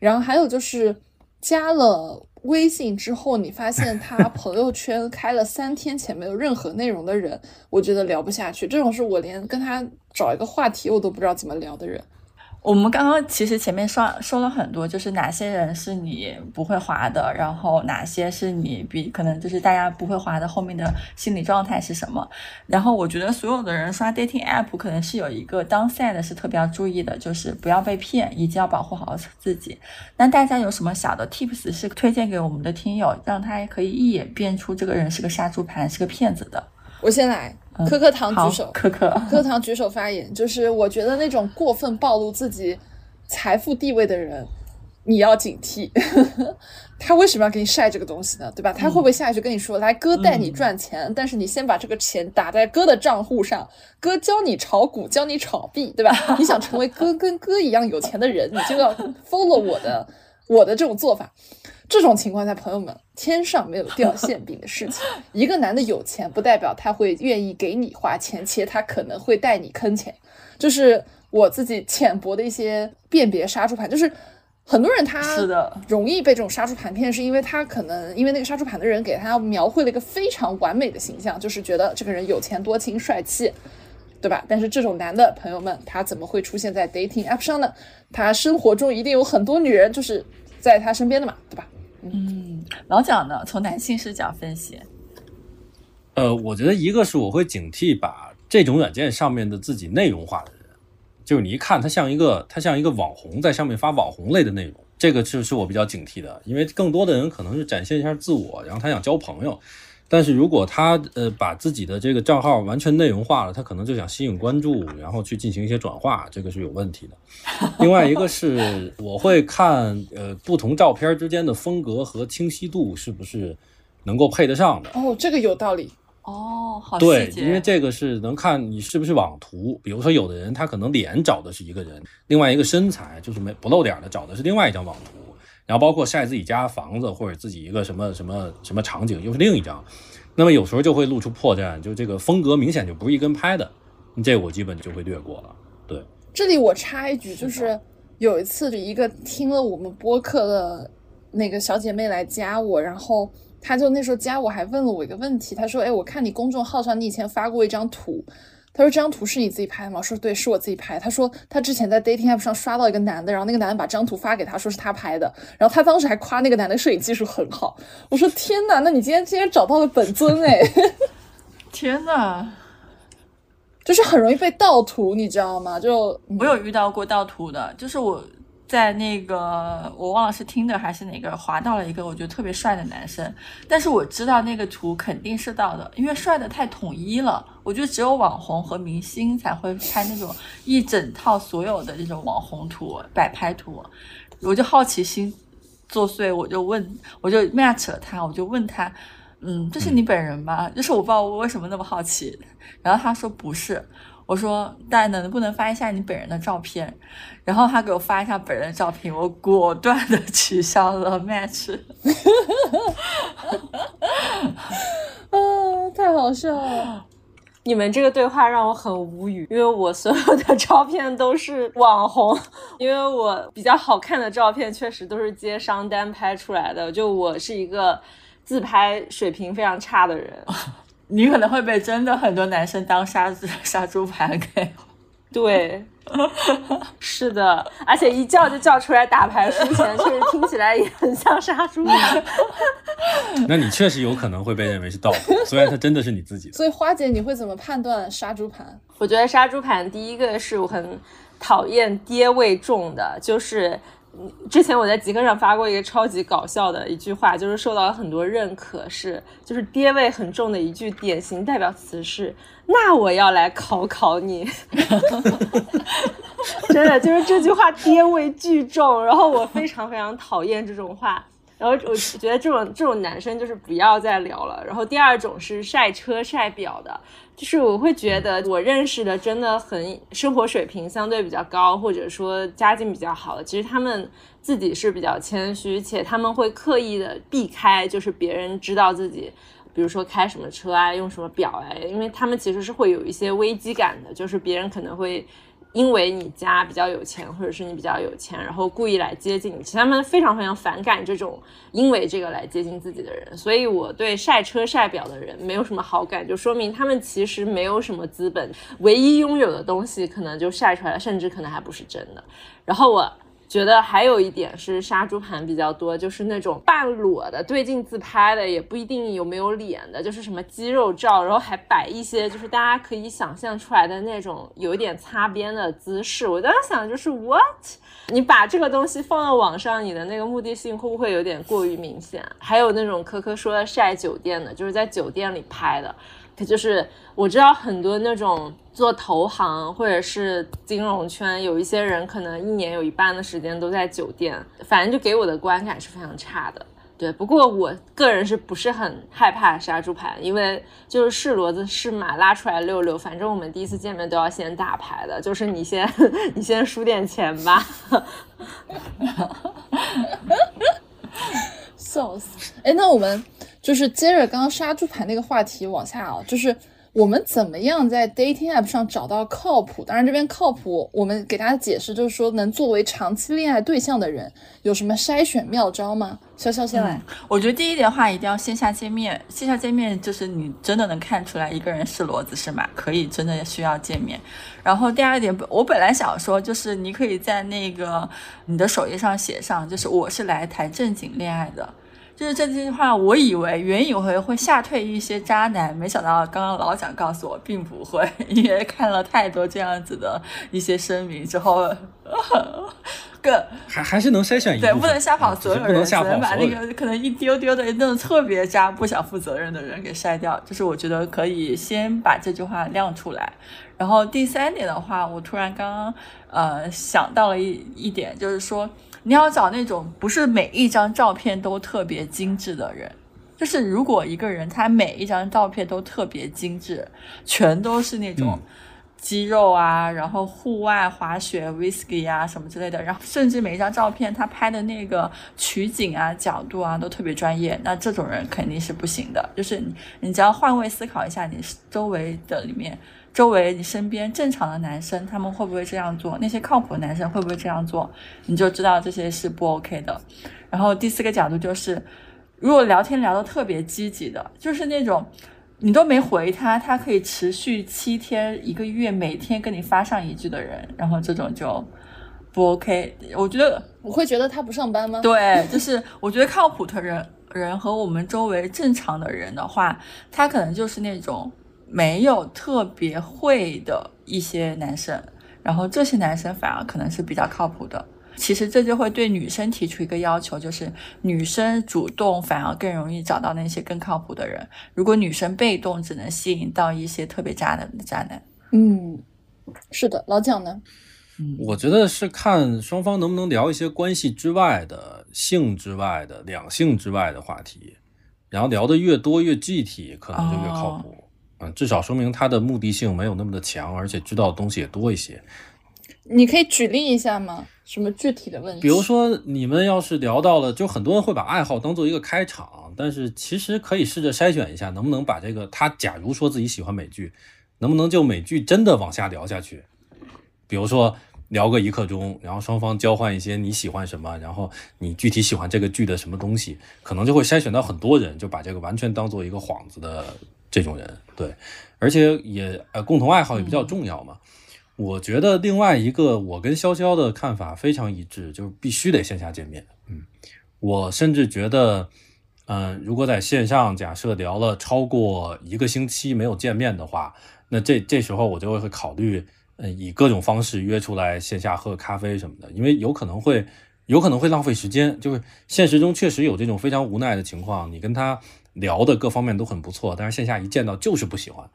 然后还有就是加了微信之后，你发现他朋友圈开了三天前没有任何内容的人，我觉得聊不下去。这种是我连跟他找一个话题我都不知道怎么聊的人。我们刚刚其实前面说说了很多，就是哪些人是你不会滑的，然后哪些是你比可能就是大家不会滑的，后面的心理状态是什么？然后我觉得所有的人刷 dating app 可能是有一个 downside 是特别要注意的，就是不要被骗，以及要保护好自己。那大家有什么小的 tips 是推荐给我们的听友，让他可以一眼辨出这个人是个杀猪盘，是个骗子的？我先来。可可糖举手，可可可可糖举手发言，就是我觉得那种过分暴露自己财富地位的人，你要警惕。(laughs) 他为什么要给你晒这个东西呢？对吧？他会不会下一句跟你说：“来，哥带你赚钱，但是你先把这个钱打在哥的账户上，哥教你炒股，教你炒币，对吧？你想成为哥跟哥一样有钱的人，你就要 follow 我的我的这种做法。”这种情况下，朋友们，天上没有掉馅饼的事情。(laughs) 一个男的有钱，不代表他会愿意给你花钱，且他可能会带你坑钱。就是我自己浅薄的一些辨别杀猪盘，就是很多人他是的容易被这种杀猪盘骗，是因为他可能因为那个杀猪盘的人给他描绘了一个非常完美的形象，就是觉得这个人有钱多情帅气，对吧？但是这种男的朋友们，他怎么会出现在 dating app 上呢？他生活中一定有很多女人，就是在他身边的嘛，对吧？嗯，老蒋呢？从男性视角分析，呃，我觉得一个是我会警惕把这种软件上面的自己内容化的人，就是你一看他像一个他像一个网红在上面发网红类的内容，这个是是我比较警惕的，因为更多的人可能是展现一下自我，然后他想交朋友。但是如果他呃把自己的这个账号完全内容化了，他可能就想吸引关注，然后去进行一些转化，这个是有问题的。(laughs) 另外一个是我会看呃不同照片之间的风格和清晰度是不是能够配得上的。哦，这个有道理。哦，好对，因为这个是能看你是不是网图。比如说有的人他可能脸找的是一个人，另外一个身材就是没不露脸的找的是另外一张网图。然后包括晒自己家房子或者自己一个什么什么什么场景，又是另一张，那么有时候就会露出破绽，就这个风格明显就不是一根拍的，这我基本就会略过了。对，这里我插一句，就是有一次一个听了我们播客的那个小姐妹来加我，然后她就那时候加我还问了我一个问题，她说：“哎，我看你公众号上你以前发过一张图。”他说：“这张图是你自己拍的吗？”我说：“对，是我自己拍。”他说：“他之前在 dating app 上刷到一个男的，然后那个男的把这张图发给他，说是他拍的。然后他当时还夸那个男的摄影技术很好。”我说：“天哪，那你今天今天找到了本尊哎！” (laughs) 天哪，就是很容易被盗图，你知道吗？就我有遇到过盗图的，就是我。在那个我忘了是听的还是哪个滑到了一个我觉得特别帅的男生，但是我知道那个图肯定是盗的，因为帅的太统一了。我觉得只有网红和明星才会拍那种一整套所有的那种网红图摆拍图。我就好奇心作祟，我就问，我就 match 了他，我就问他。嗯，这是你本人吗？就是我不知道我为什么那么好奇。然后他说不是，我说但能不能发一下你本人的照片？然后他给我发一下本人的照片，我果断的取消了 match。(laughs) 啊，太好笑了！你们这个对话让我很无语，因为我所有的照片都是网红，因为我比较好看的照片确实都是接商单拍出来的，就我是一个自拍水平非常差的人。(laughs) 你可能会被真的很多男生当杀 (laughs) 杀猪盘给。对，是的，而且一叫就叫出来打牌输钱，确实听起来也很像杀猪盘。(laughs) 那你确实有可能会被认为是盗图，虽然它真的是你自己的。所以花姐，你会怎么判断杀猪盘？我觉得杀猪盘第一个是我很讨厌爹味重的，就是之前我在极客上发过一个超级搞笑的一句话，就是受到了很多认可，是就是爹味很重的一句典型代表词是，那我要来考考你，(laughs) (laughs) 真的就是这句话爹味巨重，然后我非常非常讨厌这种话。然后我觉得这种这种男生就是不要再聊了。然后第二种是晒车晒表的，就是我会觉得我认识的真的很生活水平相对比较高，或者说家境比较好的，其实他们自己是比较谦虚，且他们会刻意的避开，就是别人知道自己，比如说开什么车啊，用什么表啊，因为他们其实是会有一些危机感的，就是别人可能会。因为你家比较有钱，或者是你比较有钱，然后故意来接近你，其实他们非常非常反感这种因为这个来接近自己的人，所以我对晒车晒表的人没有什么好感，就说明他们其实没有什么资本，唯一拥有的东西可能就晒出来了，甚至可能还不是真的。然后我。觉得还有一点是杀猪盘比较多，就是那种半裸的对镜自拍的，也不一定有没有脸的，就是什么肌肉照，然后还摆一些就是大家可以想象出来的那种有一点擦边的姿势。我当时想的就是 what？你把这个东西放到网上，你的那个目的性会不会有点过于明显？还有那种科科说的晒酒店的，就是在酒店里拍的。可就是我知道很多那种做投行或者是金融圈，有一些人可能一年有一半的时间都在酒店，反正就给我的观感是非常差的。对，不过我个人是不是很害怕杀猪盘，因为就是是骡子是马拉出来溜溜，反正我们第一次见面都要先打牌的，就是你先 (laughs) 你先输点钱吧。(laughs) 笑死！哎，那我们。就是接着刚刚杀猪盘那个话题往下啊，就是我们怎么样在 dating app 上找到靠谱？当然这边靠谱，我们给大家解释，就是说能作为长期恋爱对象的人，有什么筛选妙招吗？潇潇先来。我觉得第一点的话，一定要线下见面。线下见面就是你真的能看出来一个人是骡子是马，可以真的需要见面。然后第二点，我本来想说，就是你可以在那个你的首页上写上，就是我是来谈正经恋爱的。就是这句话，我以为原以为会吓退一些渣男，没想到刚刚老蒋告诉我并不会，因为看了太多这样子的一些声明之后，(laughs) 个还还是能筛选一对，不能吓跑所有人，只能把那个可能一丢丢的那种特别渣、不想负责任的人给筛掉。就是我觉得可以先把这句话亮出来。然后第三点的话，我突然刚刚呃想到了一一点，就是说。你要找那种不是每一张照片都特别精致的人，就是如果一个人他每一张照片都特别精致，全都是那种肌肉啊，然后户外滑雪、whisky 啊什么之类的，然后甚至每一张照片他拍的那个取景啊、角度啊都特别专业，那这种人肯定是不行的。就是你，你只要换位思考一下，你周围的里面。周围你身边正常的男生，他们会不会这样做？那些靠谱的男生会不会这样做？你就知道这些是不 OK 的。然后第四个角度就是，如果聊天聊得特别积极的，就是那种你都没回他，他可以持续七天一个月每天跟你发上一句的人，然后这种就不 OK。我觉得我会觉得他不上班吗？对，就是我觉得靠谱的人人和我们周围正常的人的话，他可能就是那种。没有特别会的一些男生，然后这些男生反而可能是比较靠谱的。其实这就会对女生提出一个要求，就是女生主动反而更容易找到那些更靠谱的人。如果女生被动，只能吸引到一些特别渣男的渣男。嗯，是的，老蒋呢？嗯，我觉得是看双方能不能聊一些关系之外的、性之外的、两性之外的话题。然后聊得越多越具体，可能就越靠谱。嗯，至少说明他的目的性没有那么的强，而且知道的东西也多一些。你可以举例一下吗？什么具体的问题？比如说，你们要是聊到了，就很多人会把爱好当做一个开场，但是其实可以试着筛选一下，能不能把这个他假如说自己喜欢美剧，能不能就美剧真的往下聊下去？比如说聊个一刻钟，然后双方交换一些你喜欢什么，然后你具体喜欢这个剧的什么东西，可能就会筛选到很多人，就把这个完全当做一个幌子的这种人。对，而且也呃共同爱好也比较重要嘛。我觉得另外一个，我跟潇潇的看法非常一致，就是必须得线下见面。嗯，我甚至觉得，嗯，如果在线上假设聊了超过一个星期没有见面的话，那这这时候我就会考虑，嗯，以各种方式约出来线下喝咖啡什么的，因为有可能会有可能会浪费时间。就是现实中确实有这种非常无奈的情况，你跟他聊的各方面都很不错，但是线下一见到就是不喜欢。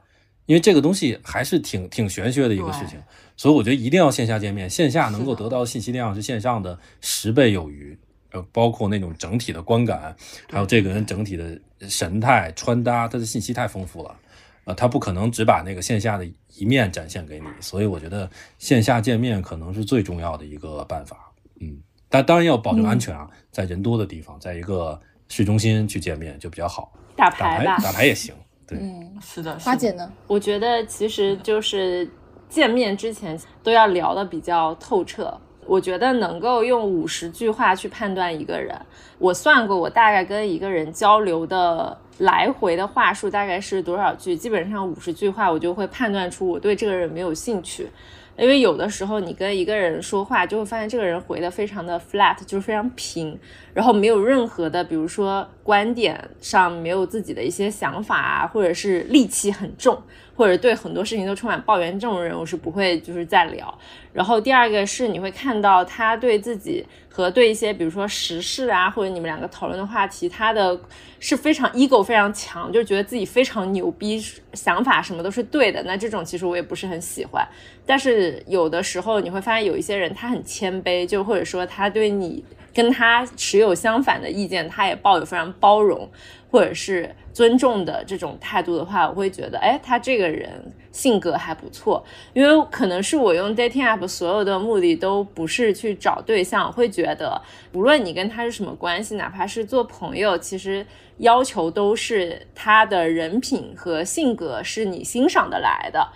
因为这个东西还是挺挺玄学的一个事情，所以我觉得一定要线下见面，线下能够得到的信息量是线上的十倍有余，呃，包括那种整体的观感，还有这个人整体的神态、穿搭，他的信息太丰富了，呃，他不可能只把那个线下的一面展现给你，所以我觉得线下见面可能是最重要的一个办法，嗯，但当然要保证安全啊，在人多的地方，在一个市中心去见面就比较好，打牌吧，打牌也行。对嗯，是的，花姐呢？我觉得其实就是见面之前都要聊的比较透彻。我觉得能够用五十句话去判断一个人，我算过，我大概跟一个人交流的来回的话术大概是多少句，基本上五十句话，我就会判断出我对这个人没有兴趣。因为有的时候你跟一个人说话，就会发现这个人回的非常的 flat，就是非常平，然后没有任何的，比如说观点上没有自己的一些想法啊，或者是戾气很重。或者对很多事情都充满抱怨，这种人我是不会就是在聊。然后第二个是你会看到他对自己和对一些比如说时事啊，或者你们两个讨论的话题，他的是非常 ego 非常强，就觉得自己非常牛逼，想法什么都是对的。那这种其实我也不是很喜欢。但是有的时候你会发现有一些人他很谦卑，就或者说他对你跟他持有相反的意见，他也抱有非常包容。或者是尊重的这种态度的话，我会觉得，哎，他这个人性格还不错。因为可能是我用 dating app 所有的目的都不是去找对象，会觉得无论你跟他是什么关系，哪怕是做朋友，其实要求都是他的人品和性格是你欣赏的来的。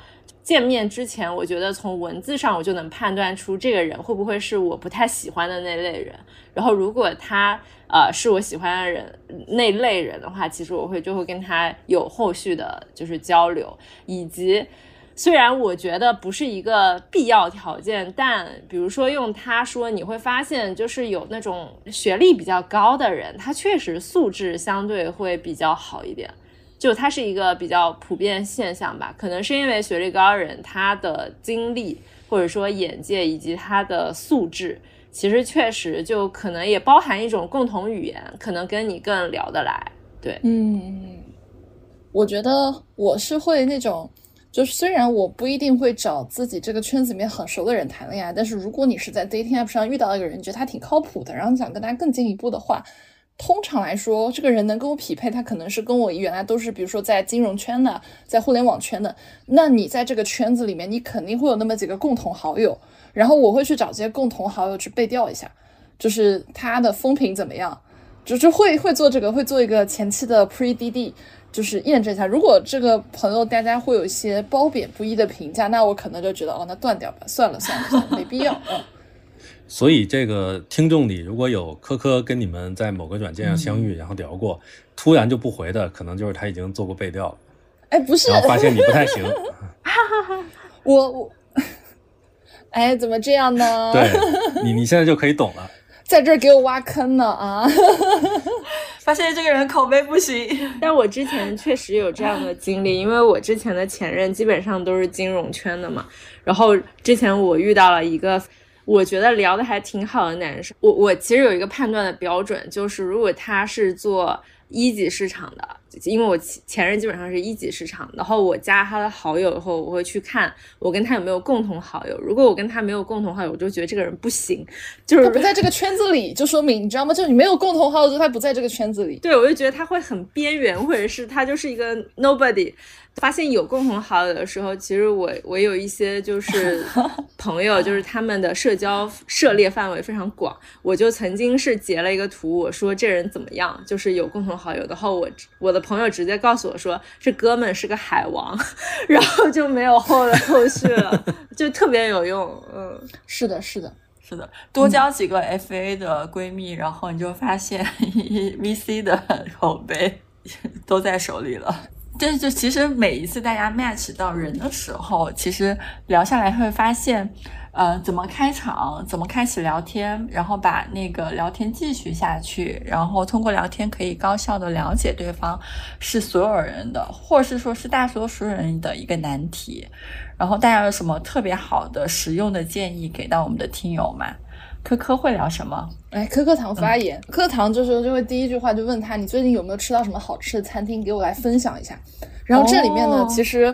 见面之前，我觉得从文字上我就能判断出这个人会不会是我不太喜欢的那类人。然后如果他呃是我喜欢的人那类人的话，其实我会就会跟他有后续的就是交流，以及虽然我觉得不是一个必要条件，但比如说用他说，你会发现就是有那种学历比较高的人，他确实素质相对会比较好一点。就它是一个比较普遍现象吧，可能是因为学历高的人，他的经历或者说眼界以及他的素质，其实确实就可能也包含一种共同语言，可能跟你更聊得来。对，嗯，我觉得我是会那种，就是虽然我不一定会找自己这个圈子里面很熟的人谈恋爱，但是如果你是在 dating app 上遇到一个人，你觉得他挺靠谱的，然后你想跟他更进一步的话。通常来说，这个人能跟我匹配，他可能是跟我原来都是，比如说在金融圈的，在互联网圈的。那你在这个圈子里面，你肯定会有那么几个共同好友，然后我会去找这些共同好友去背调一下，就是他的风评怎么样，就是会会做这个，会做一个前期的 pre DD，就是验证一下。如果这个朋友大家会有一些褒贬不一的评价，那我可能就觉得哦，那断掉吧，算了算了算了，没必要。嗯。所以，这个听众里如果有科科跟你们在某个软件上相遇，然后聊过，突然就不回的，可能就是他已经做过背调了。哎，不是，然后发现你不太行。(laughs) 我我，哎，怎么这样呢？对你，你现在就可以懂了。(laughs) 在这儿给我挖坑呢啊！(laughs) 发现这个人口碑不行。但我之前确实有这样的经历，因为我之前的前任基本上都是金融圈的嘛。然后之前我遇到了一个。我觉得聊的还挺好的男生，我我其实有一个判断的标准，就是如果他是做一级市场的，因为我前任基本上是一级市场，然后我加他的好友以后，我会去看我跟他有没有共同好友。如果我跟他没有共同好友，我就觉得这个人不行，就是不在这个圈子里，就说明你知道吗？就你没有共同好友，就他不在这个圈子里。对，我就觉得他会很边缘，或者是他就是一个 nobody。发现有共同好友的时候，其实我我有一些就是 (laughs) 朋友，就是他们的社交涉猎范围非常广。我就曾经是截了一个图，我说这人怎么样，就是有共同好友。的后我我的朋友直接告诉我说，这哥们是个海王，(laughs) 然后就没有后来后续了，就特别有用。嗯，是的，是的，是的，多交几个 FA 的闺蜜，然后你就发现 (laughs) VC 的口碑都在手里了。就是就其实每一次大家 match 到人的时候，其实聊下来会发现，呃，怎么开场，怎么开始聊天，然后把那个聊天继续下去，然后通过聊天可以高效的了解对方，是所有人的，或是说是大多数人的一个难题。然后大家有什么特别好的实用的建议给到我们的听友吗？科科会聊什么？哎，科科堂发言。科科堂这时候就会第一句话就问他：“你最近有没有吃到什么好吃的餐厅？给我来分享一下。”然后这里面呢，其实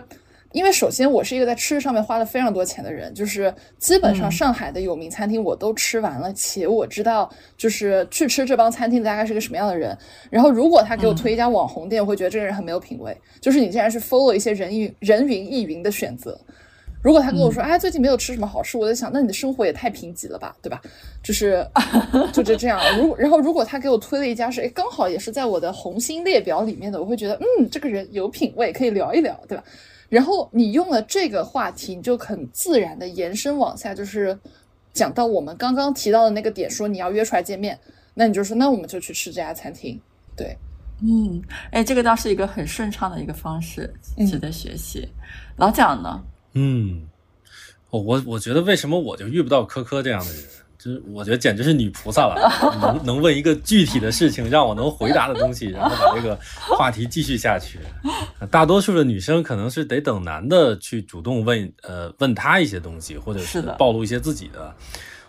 因为首先我是一个在吃上面花了非常多钱的人，就是基本上上海的有名餐厅我都吃完了，且我知道就是去吃这帮餐厅大概是个什么样的人。然后如果他给我推一家网红店，我会觉得这个人很没有品味。就是你竟然是 follow 一些人云人云亦云的选择。如果他跟我说，哎，最近没有吃什么好吃，我在想，那你的生活也太贫瘠了吧，对吧？就是，就 (laughs) 就这样。如然后，如果他给我推了一家是，哎，刚好也是在我的红心列表里面的，我会觉得，嗯，这个人有品位，可以聊一聊，对吧？然后你用了这个话题，你就很自然的延伸往下，就是讲到我们刚刚提到的那个点，说你要约出来见面，那你就说，那我们就去吃这家餐厅，对，嗯，哎，这个倒是一个很顺畅的一个方式，值得学习。老蒋呢？嗯，我我觉得为什么我就遇不到科科这样的人，就是我觉得简直是女菩萨了，(laughs) 能能问一个具体的事情让我能回答的东西，然后把这个话题继续下去。大多数的女生可能是得等男的去主动问，呃，问他一些东西，或者是暴露一些自己的。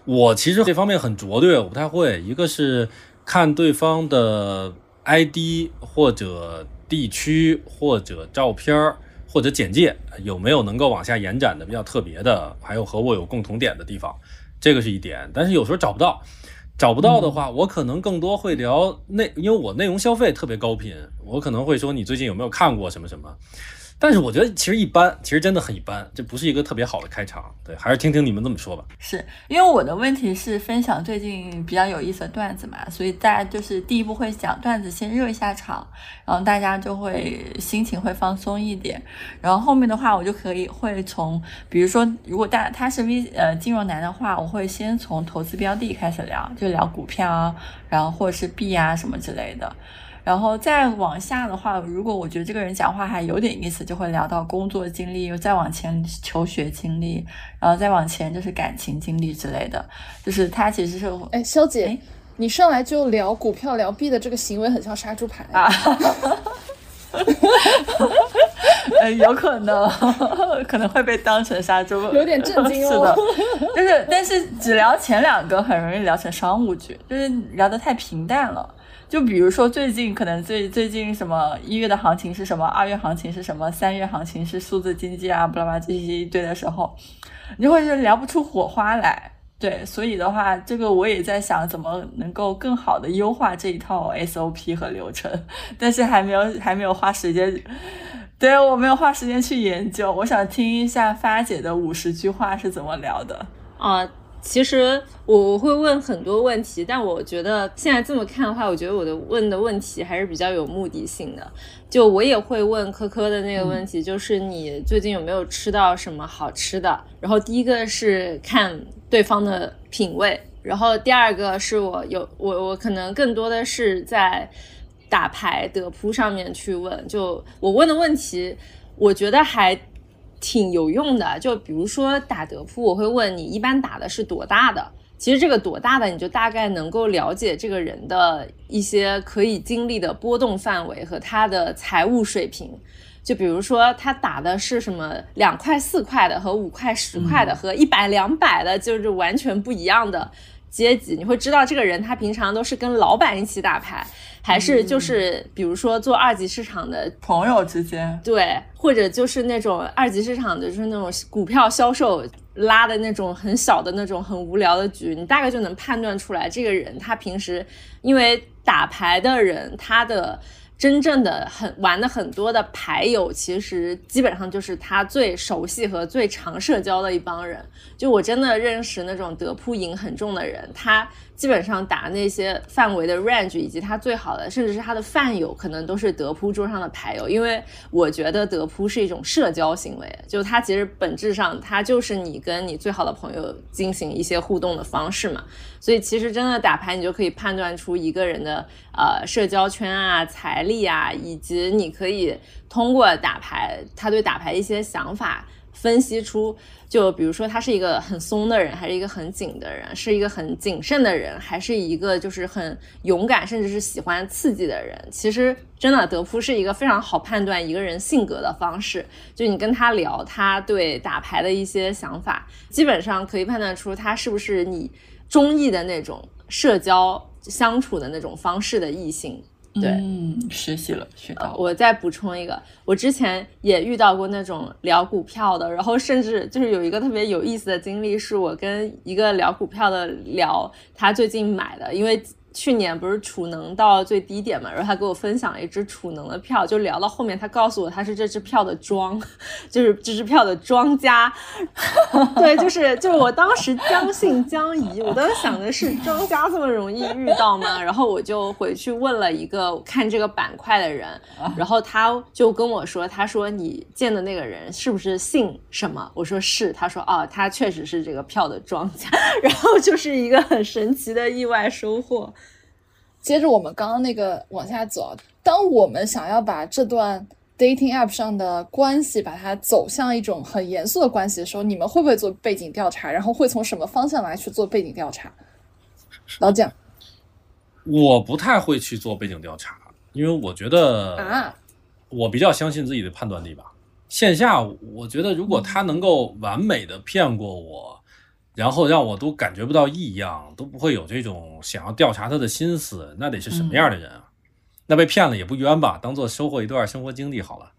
我其实这方面很拙劣，我不太会。一个是看对方的 ID 或者地区或者照片儿。或者简介有没有能够往下延展的比较特别的，还有和我有共同点的地方，这个是一点。但是有时候找不到，找不到的话，我可能更多会聊内，因为我内容消费特别高频，我可能会说你最近有没有看过什么什么。但是我觉得其实一般，其实真的很一般，这不是一个特别好的开场。对，还是听听你们这么说吧。是因为我的问题是分享最近比较有意思的段子嘛，所以大家就是第一步会讲段子，先热一下场，然后大家就会心情会放松一点。然后后面的话，我就可以会从，比如说如果大他是 V 呃金融男的话，我会先从投资标的开始聊，就聊股票啊，然后或者是币啊什么之类的。然后再往下的话，如果我觉得这个人讲话还有点意思，就会聊到工作经历，又再往前求学经历，然后再往前就是感情经历之类的。就是他其实是，哎，肖姐，你上来就聊股票聊币的这个行为很像杀猪盘啊，呃，(laughs) 有可能可能会被当成杀猪，有点震惊哦。(laughs) 是的，就是但是只聊前两个很容易聊成商务剧，就是聊得太平淡了。就比如说最近可能最最近什么一月的行情是什么，二月行情是什么，三月行情是数字经济啊，巴拉巴拉这一堆的时候，你就会是聊不出火花来。对，所以的话，这个我也在想怎么能够更好的优化这一套 SOP 和流程，但是还没有还没有花时间，对我没有花时间去研究。我想听一下发姐的五十句话是怎么聊的啊。其实我我会问很多问题，但我觉得现在这么看的话，我觉得我的问的问题还是比较有目的性的。就我也会问科科的那个问题，就是你最近有没有吃到什么好吃的？然后第一个是看对方的品味，然后第二个是我有我我可能更多的是在打牌德扑上面去问。就我问的问题，我觉得还。挺有用的，就比如说打德扑，我会问你一般打的是多大的。其实这个多大的，你就大概能够了解这个人的一些可以经历的波动范围和他的财务水平。就比如说他打的是什么两块四块的和五块十块的和一百两百的，就是完全不一样的。阶级，你会知道这个人他平常都是跟老板一起打牌，还是就是比如说做二级市场的朋友之间，对，或者就是那种二级市场的，就是那种股票销售拉的那种很小的那种很无聊的局，你大概就能判断出来这个人他平时因为打牌的人他的。真正的很玩的很多的牌友，其实基本上就是他最熟悉和最常社交的一帮人。就我真的认识那种德扑瘾很重的人，他。基本上打那些范围的 range，以及他最好的，甚至是他的饭友，可能都是德扑桌上的牌友。因为我觉得德扑是一种社交行为，就它其实本质上它就是你跟你最好的朋友进行一些互动的方式嘛。所以其实真的打牌，你就可以判断出一个人的呃社交圈啊、财力啊，以及你可以通过打牌，他对打牌一些想法。分析出，就比如说他是一个很松的人，还是一个很紧的人，是一个很谨慎的人，还是一个就是很勇敢，甚至是喜欢刺激的人。其实真的德扑是一个非常好判断一个人性格的方式。就你跟他聊，他对打牌的一些想法，基本上可以判断出他是不是你中意的那种社交相处的那种方式的异性。对，嗯，学习了，学到。我再补充一个，我之前也遇到过那种聊股票的，然后甚至就是有一个特别有意思的经历，是我跟一个聊股票的聊，他最近买的，因为。去年不是储能到最低点嘛，然后他给我分享了一只储能的票，就聊到后面，他告诉我他是这支票的庄，(laughs) 就是这支票的庄家。(laughs) 对，就是就是我当时将信将疑，我当时想的是庄家这么容易遇到吗？然后我就回去问了一个看这个板块的人，然后他就跟我说，他说你见的那个人是不是姓什么？我说是，他说哦，他确实是这个票的庄家，(laughs) 然后就是一个很神奇的意外收获。接着我们刚刚那个往下走，当我们想要把这段 dating app 上的关系把它走向一种很严肃的关系的时候，你们会不会做背景调查？然后会从什么方向来去做背景调查？老蒋，我不太会去做背景调查，因为我觉得啊，我比较相信自己的判断力吧。线下，我觉得如果他能够完美的骗过我。然后让我都感觉不到异样，都不会有这种想要调查他的心思，那得是什么样的人啊？那被骗了也不冤吧？当做收获一段生活经历好了。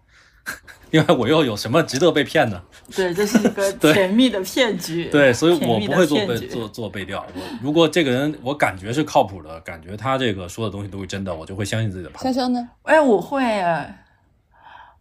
(laughs) 另外，我又有什么值得被骗的？对，这是一个 (laughs) 甜蜜的骗局。对，所以我不会做被做做背调。我如果这个人我感觉是靠谱的，感觉他这个说的东西都是真的，我就会相信自己的判断。潇潇呢？哎，我会。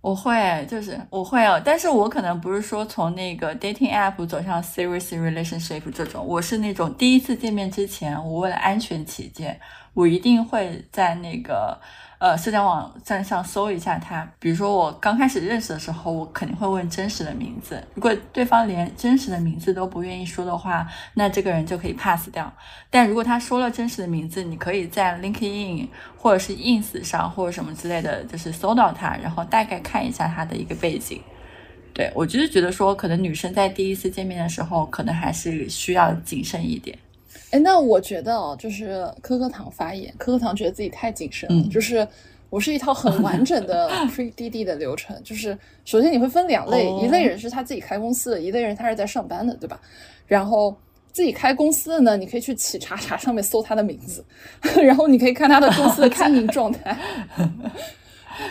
我会，就是我会哦，但是我可能不是说从那个 dating app 走向 serious relationship 这种，我是那种第一次见面之前，我为了安全起见，我一定会在那个。呃，社交网站上搜一下他，比如说我刚开始认识的时候，我肯定会问真实的名字。如果对方连真实的名字都不愿意说的话，那这个人就可以 pass 掉。但如果他说了真实的名字，你可以在 LinkedIn 或者是 Ins 上或者什么之类的，就是搜到他，然后大概看一下他的一个背景。对我就是觉得说，可能女生在第一次见面的时候，可能还是需要谨慎一点。哎，那我觉得哦，就是颗颗糖发言，颗颗糖觉得自己太谨慎了。就是我是一套很完整的 (laughs) pre D D 的流程，就是首先你会分两类，一类人是他自己开公司的，一类人他是在上班的，对吧？然后自己开公司的呢，你可以去企查查上面搜他的名字，(laughs) 然后你可以看他的公司的经营状态。(laughs)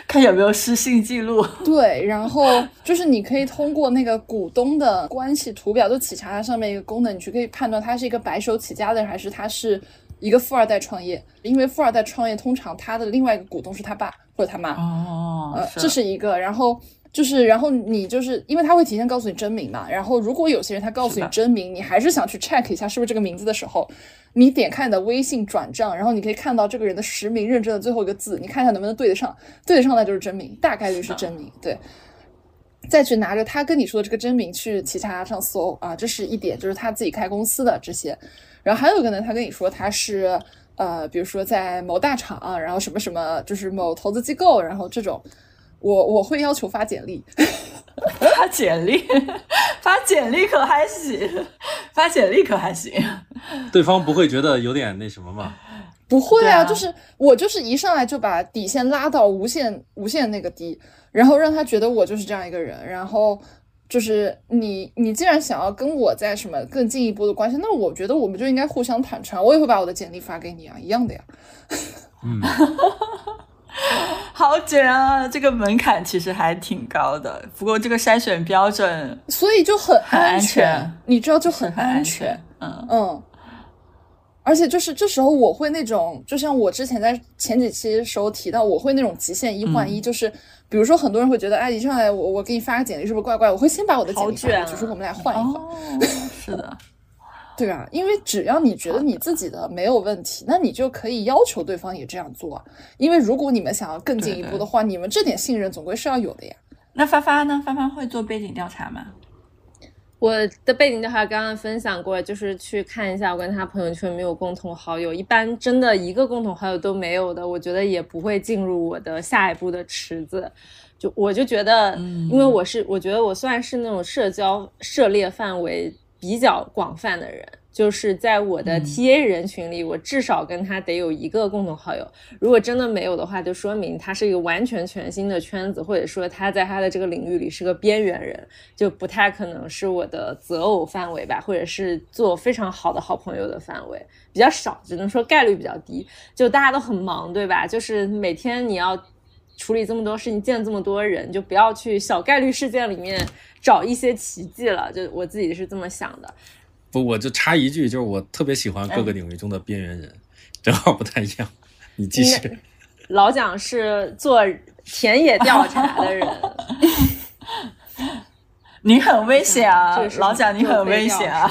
看有没有失信记录。对，然后就是你可以通过那个股东的关系图表，就企查它上面一个功能，你去可以判断他是一个白手起家的人，还是他是一个富二代创业。因为富二代创业通常他的另外一个股东是他爸或者他妈。哦，呃，这是一个。然后就是，然后你就是因为他会提前告诉你真名嘛。然后如果有些人他告诉你真名，你还是想去 check 一下是不是这个名字的时候。你点开你的微信转账，然后你可以看到这个人的实名认证的最后一个字，你看一下能不能对得上，对得上那就是真名，大概率是真名。对，再去拿着他跟你说的这个真名去其他上搜啊，这是一点，就是他自己开公司的这些。然后还有一个呢，他跟你说他是呃，比如说在某大厂，然后什么什么，就是某投资机构，然后这种，我我会要求发简历。(laughs) 发简历，发简历可还行，发简历可还行。对方不会觉得有点那什么吗？(laughs) 不会啊，就是我就是一上来就把底线拉到无限无限那个低，然后让他觉得我就是这样一个人，然后就是你你既然想要跟我在什么更进一步的关系，那我觉得我们就应该互相坦诚，我也会把我的简历发给你啊，一样的呀。(laughs) 嗯，(laughs) 好卷啊！这个门槛其实还挺高的，不过这个筛选标准所以就很很安全，全你知道就很很安全。全。嗯，嗯，而且就是这时候我会那种，就像我之前在前几期时候提到，我会那种极限一换一，嗯就是比如说很多人会觉得，哎，一上来我我给你发个简历是不是怪怪？我会先把我的简历发过去，好卷啊说我们俩换一换，哦，是的，对啊，因为只要你觉得你自己的没有问题，那你就可以要求对方也这样做啊。因为如果你们想要更进一步的话，你们这点信任总归是要有的呀。那发发呢？发发会做背景调查吗？我的背景调查刚刚分享过，就是去看一下我跟他朋友圈没有共同好友，一般真的一个共同好友都没有的，我觉得也不会进入我的下一步的池子。就我就觉得，因为我是我觉得我算是那种社交涉猎范围比较广泛的人，就是在我的 TA 人群里，我至少跟他得有一个共同好友。如果真的没有的话，就说明他是一个完全全新的圈子，或者说他在他的这个领域里是个边缘人，就不太可能是我的择偶范围吧，或者是做非常好的好朋友的范围，比较少，只能说概率比较低。就大家都很忙，对吧？就是每天你要处理这么多事情，见这么多人，就不要去小概率事件里面找一些奇迹了。就我自己是这么想的。不，我就插一句，就是我特别喜欢各个领域中的边缘人，正好不太一样。(laughs) 你继续。老蒋是做田野调查的人，(laughs) 你很危险啊 (laughs) 这个，是老蒋，你很危险啊！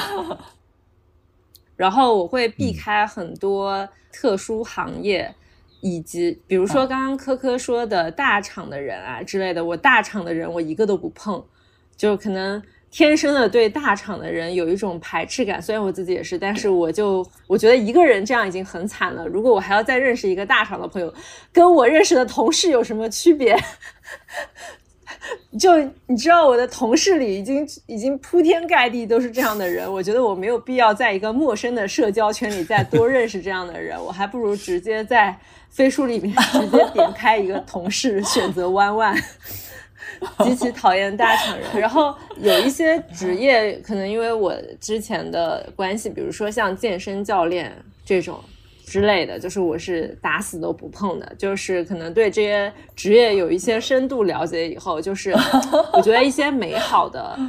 然后我会避开很多特殊行业，以及比如说刚刚科科说的大厂的人啊之类的，我大厂的人我一个都不碰，就可能天生的对大厂的人有一种排斥感。虽然我自己也是，但是我就我觉得一个人这样已经很惨了，如果我还要再认识一个大厂的朋友，跟我认识的同事有什么区别？(laughs) 就你知道，我的同事里已经已经铺天盖地都是这样的人，我觉得我没有必要在一个陌生的社交圈里再多认识这样的人，我还不如直接在飞书里面直接点开一个同事，选择弯弯。极其 (laughs) 讨厌大厂人，然后有一些职业，可能因为我之前的关系，比如说像健身教练这种之类的，就是我是打死都不碰的。就是可能对这些职业有一些深度了解以后，就是我觉得一些美好的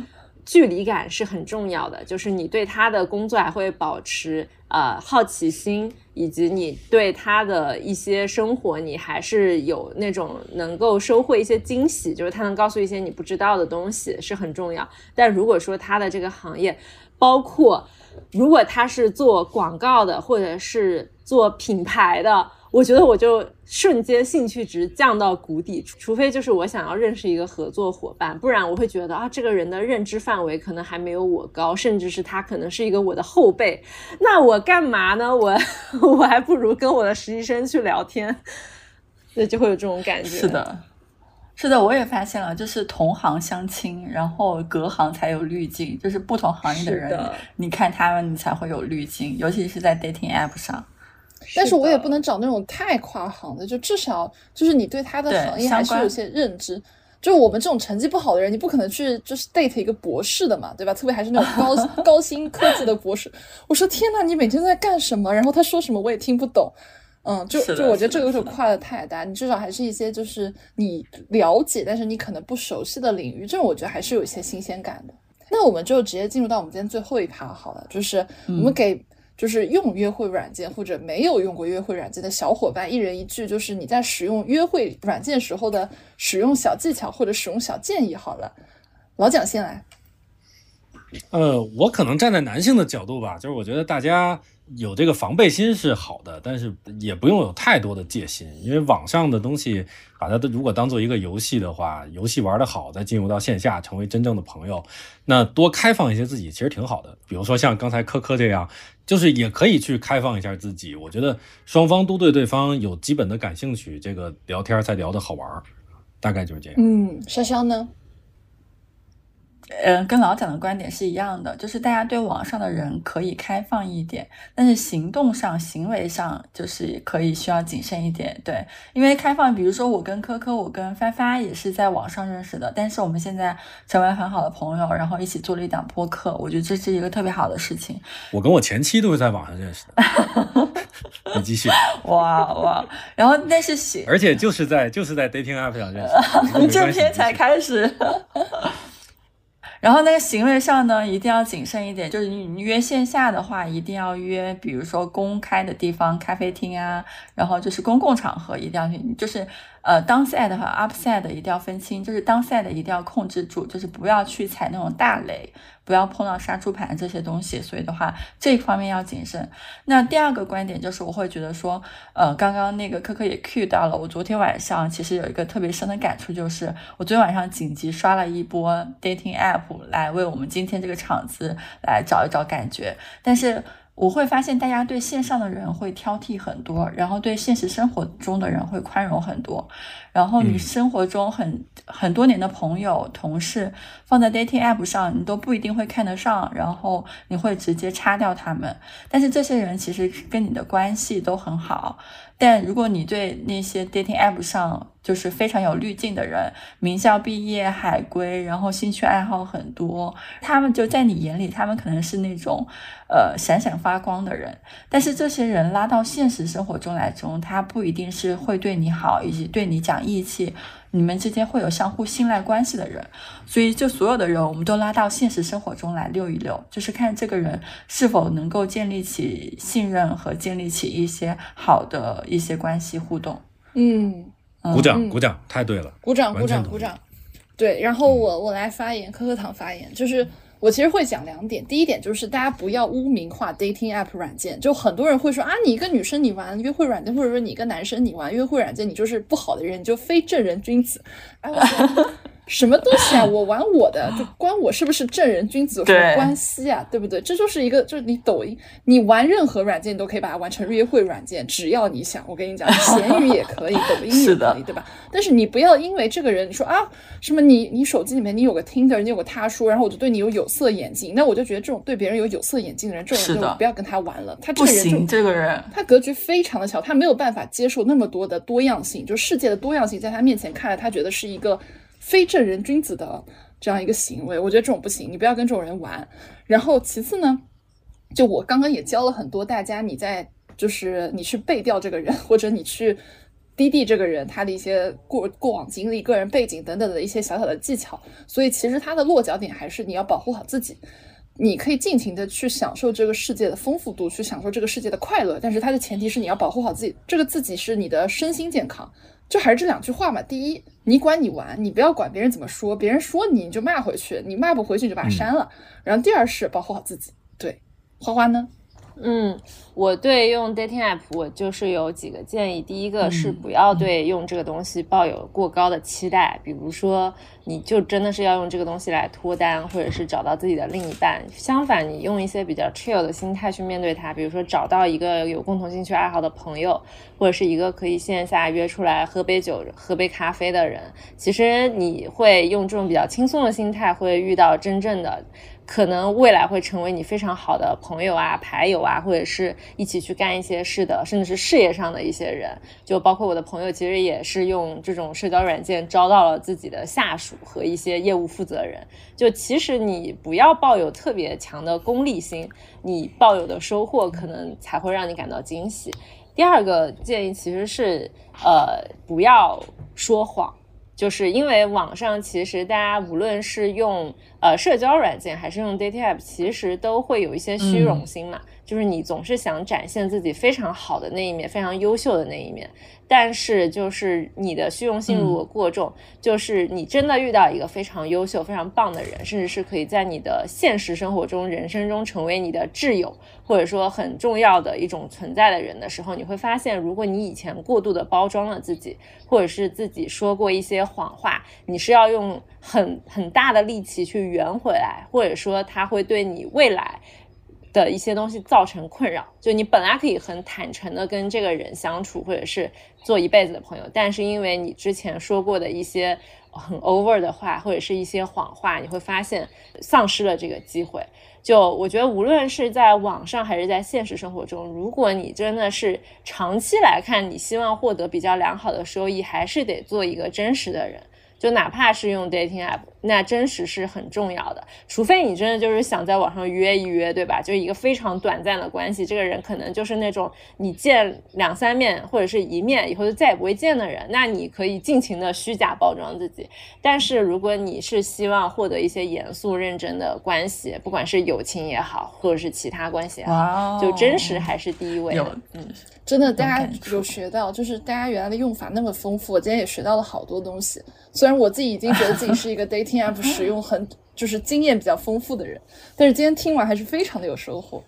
距离感是很重要的，就是你对他的工作还会保持呃好奇心，以及你对他的一些生活，你还是有那种能够收获一些惊喜，就是他能告诉一些你不知道的东西是很重要。但如果说他的这个行业，包括如果他是做广告的，或者是做品牌的，我觉得我就瞬间兴趣值降到谷底，除非就是我想要认识一个合作伙伴，不然我会觉得啊，这个人的认知范围可能还没有我高，甚至是他可能是一个我的后辈，那我干嘛呢？我 (laughs) 我还不如跟我的实习生去聊天，对，就会有这种感觉。是，的，是的，我也发现了，就是同行相亲，然后隔行才有滤镜，就是不同行业的人，的你看他们，你才会有滤镜，尤其是在 dating app 上。但是我也不能找那种太跨行的，就至少就是你对他的行业还是有些认知。就我们这种成绩不好的人，你不可能去就是 date 一个博士的嘛，对吧？特别还是那种高 (laughs) 高薪科技的博士。我说天呐，你每天在干什么？然后他说什么我也听不懂。嗯，就就我觉得这个是的是的就跨的太大，你至少还是一些就是你了解，但是你可能不熟悉的领域，这种我觉得还是有一些新鲜感的。那我们就直接进入到我们今天最后一趴好了，就是我们给就是用约会软件或者没有用过约会软件的小伙伴一人一句，就是你在使用约会软件时候的使用小技巧或者使用小建议好了。老蒋先来，呃，我可能站在男性的角度吧，就是我觉得大家有这个防备心是好的，但是也不用有太多的戒心，因为网上的东西，把它如果当做一个游戏的话，游戏玩得好，再进入到线下成为真正的朋友，那多开放一些自己其实挺好的。比如说像刚才科科这样，就是也可以去开放一下自己。我觉得双方都对对方有基本的感兴趣，这个聊天才聊得好玩，大概就是这样。嗯，潇潇呢？嗯，跟老蒋的观点是一样的，就是大家对网上的人可以开放一点，但是行动上、行为上就是可以需要谨慎一点。对，因为开放，比如说我跟科科，我跟发发也是在网上认识的，但是我们现在成为很好的朋友，然后一起做了一档播客，我觉得这是一个特别好的事情。我跟我前妻都是在网上认识的。(laughs) 你继续。哇哇，然后但是行，而且就是在就是在 dating app 上认识的，(laughs) 这篇才开始。然后那个行为上呢，一定要谨慎一点。就是你约线下的话，一定要约，比如说公开的地方，咖啡厅啊，然后就是公共场合，一定要去，就是呃，downside 和 upside 一定要分清，就是 downside 一定要控制住，就是不要去踩那种大雷。不要碰到杀猪盘这些东西，所以的话，这方面要谨慎。那第二个观点就是，我会觉得说，呃，刚刚那个科科也 cue 到了，我昨天晚上其实有一个特别深的感触，就是我昨天晚上紧急刷了一波 dating app 来为我们今天这个场子来找一找感觉，但是。我会发现，大家对线上的人会挑剔很多，然后对现实生活中的人会宽容很多。然后你生活中很很多年的朋友、同事，放在 dating app 上，你都不一定会看得上，然后你会直接擦掉他们。但是这些人其实跟你的关系都很好。但如果你对那些 dating app 上就是非常有滤镜的人，名校毕业、海归，然后兴趣爱好很多，他们就在你眼里，他们可能是那种呃闪闪发光的人。但是这些人拉到现实生活中来中，他不一定是会对你好，以及对你讲义气。你们之间会有相互信赖关系的人，所以就所有的人，我们都拉到现实生活中来溜一溜，就是看这个人是否能够建立起信任和建立起一些好的一些关系互动。嗯，鼓掌鼓掌，太对了，鼓掌鼓掌鼓掌。对，然后我我来发言，可可糖发言，就是。我其实会讲两点，第一点就是大家不要污名化 dating app 软件，就很多人会说啊，你一个女生你玩约会软件，或者说你一个男生你玩约会软件，你就是不好的人，你就非正人君子。哎，我。什么东西啊！我玩我的，(laughs) 就关我是不是正人君子有什么关系啊？对不对？这就是一个，就是你抖音，你玩任何软件，你都可以把它玩成约会软件，只要你想。我跟你讲，闲鱼也可以，抖音也可以，(laughs) 对吧？但是你不要因为这个人，你说啊，什么你你手机里面你有个 Tinder，你有个他说，然后我就对你有有色眼镜，那我就觉得这种对别人有有色眼镜的人，这种人就不要跟他玩了。他这个人就这个人，他格局非常的小，他没有办法接受那么多的多样性，就世界的多样性在他面前看来，他觉得是一个。非正人君子的这样一个行为，我觉得这种不行，你不要跟这种人玩。然后其次呢，就我刚刚也教了很多大家，你在就是你去背调这个人，或者你去滴滴这个人他的一些过过往经历、个人背景等等的一些小小的技巧。所以其实他的落脚点还是你要保护好自己，你可以尽情的去享受这个世界的丰富度，去享受这个世界的快乐。但是它的前提是你要保护好自己，这个自己是你的身心健康。就还是这两句话嘛。第一，你管你玩，你不要管别人怎么说，别人说你你就骂回去，你骂不回去你就把它删了。然后第二是保护好自己。对，花花呢？嗯，我对用 dating app 我就是有几个建议。第一个是不要对用这个东西抱有过高的期待，比如说你就真的是要用这个东西来脱单，或者是找到自己的另一半。相反，你用一些比较 chill 的心态去面对它，比如说找到一个有共同兴趣爱好的朋友，或者是一个可以线下约出来喝杯酒、喝杯咖啡的人。其实你会用这种比较轻松的心态，会遇到真正的。可能未来会成为你非常好的朋友啊、牌友啊，或者是一起去干一些事的，甚至是事业上的一些人。就包括我的朋友，其实也是用这种社交软件招到了自己的下属和一些业务负责人。就其实你不要抱有特别强的功利心，你抱有的收获可能才会让你感到惊喜。第二个建议其实是，呃，不要说谎。就是因为网上其实大家无论是用呃社交软件还是用 dating app，其实都会有一些虚荣心嘛。就是你总是想展现自己非常好的那一面，非常优秀的那一面。但是就是你的虚荣心如果过重，就是你真的遇到一个非常优秀、非常棒的人，甚至是可以在你的现实生活中、人生中成为你的挚友，或者说很重要的一种存在的人的时候，你会发现，如果你以前过度的包装了自己，或者是自己说过一些谎话，你是要用很很大的力气去圆回来，或者说他会对你未来。的一些东西造成困扰，就你本来可以很坦诚的跟这个人相处，或者是做一辈子的朋友，但是因为你之前说过的一些很 over 的话，或者是一些谎话，你会发现丧失了这个机会。就我觉得，无论是在网上还是在现实生活中，如果你真的是长期来看，你希望获得比较良好的收益，还是得做一个真实的人。就哪怕是用 dating app，那真实是很重要的。除非你真的就是想在网上约一约，对吧？就一个非常短暂的关系，这个人可能就是那种你见两三面或者是一面以后就再也不会见的人，那你可以尽情的虚假包装自己。但是如果你是希望获得一些严肃认真的关系，不管是友情也好，或者是其他关系也好，就真实还是第一位的。嗯。真的，大家有学到，就是大家原来的用法那么丰富，我今天也学到了好多东西。虽然我自己已经觉得自己是一个 dating app 使用很就是经验比较丰富的人，但是今天听完还是非常的有收获。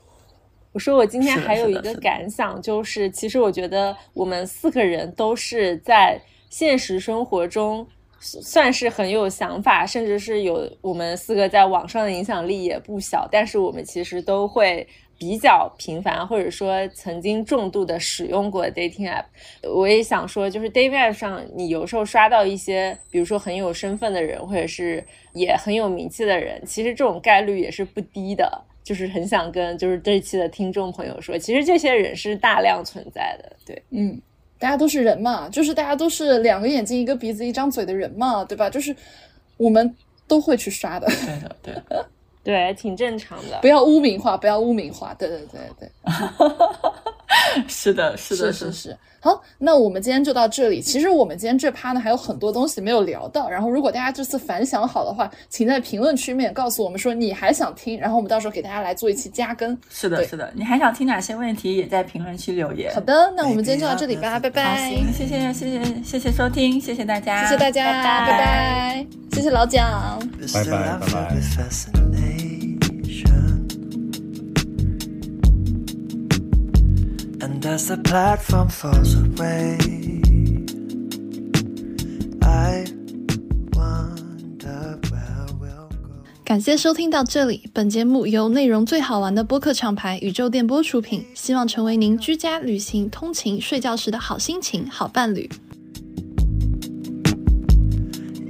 我说我今天还有一个感想，就是其实我觉得我们四个人都是在现实生活中算是很有想法，甚至是有我们四个在网上的影响力也不小，但是我们其实都会。比较频繁，或者说曾经重度的使用过 dating app，我也想说，就是 dating app 上，你有时候刷到一些，比如说很有身份的人，或者是也很有名气的人，其实这种概率也是不低的。就是很想跟就是这一期的听众朋友说，其实这些人是大量存在的。对，嗯，大家都是人嘛，就是大家都是两个眼睛一个鼻子一张嘴的人嘛，对吧？就是我们都会去刷的。对的，对。对，挺正常的。不要污名化，不要污名化。对对对对，(laughs) (laughs) 是的，是的，是是。好，那我们今天就到这里。其实我们今天这趴呢还有很多东西没有聊到。然后，如果大家这次反响好的话，请在评论区面告诉我们说你还想听，然后我们到时候给大家来做一期加更。是的，是的，你还想听哪些问题，也在评论区留言。好的，那我们今天就到这里吧，拜拜。行，谢谢，谢谢，谢谢收听，谢谢大家，谢谢大家，拜拜，谢谢老蒋，拜拜，拜拜。And as the platform falls away, I wonder where we'll go. 感谢收听到这里，本节目由内容最好玩的播客厂牌宇宙电波出品，希望成为您居家、旅行、通勤、睡觉时的好心情、好伴侣。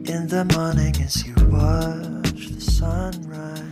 In the morning as you watch the sunrise.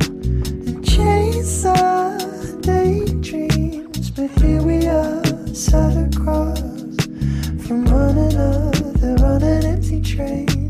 chase our daydreams, but here we are, set across from one another on an empty train.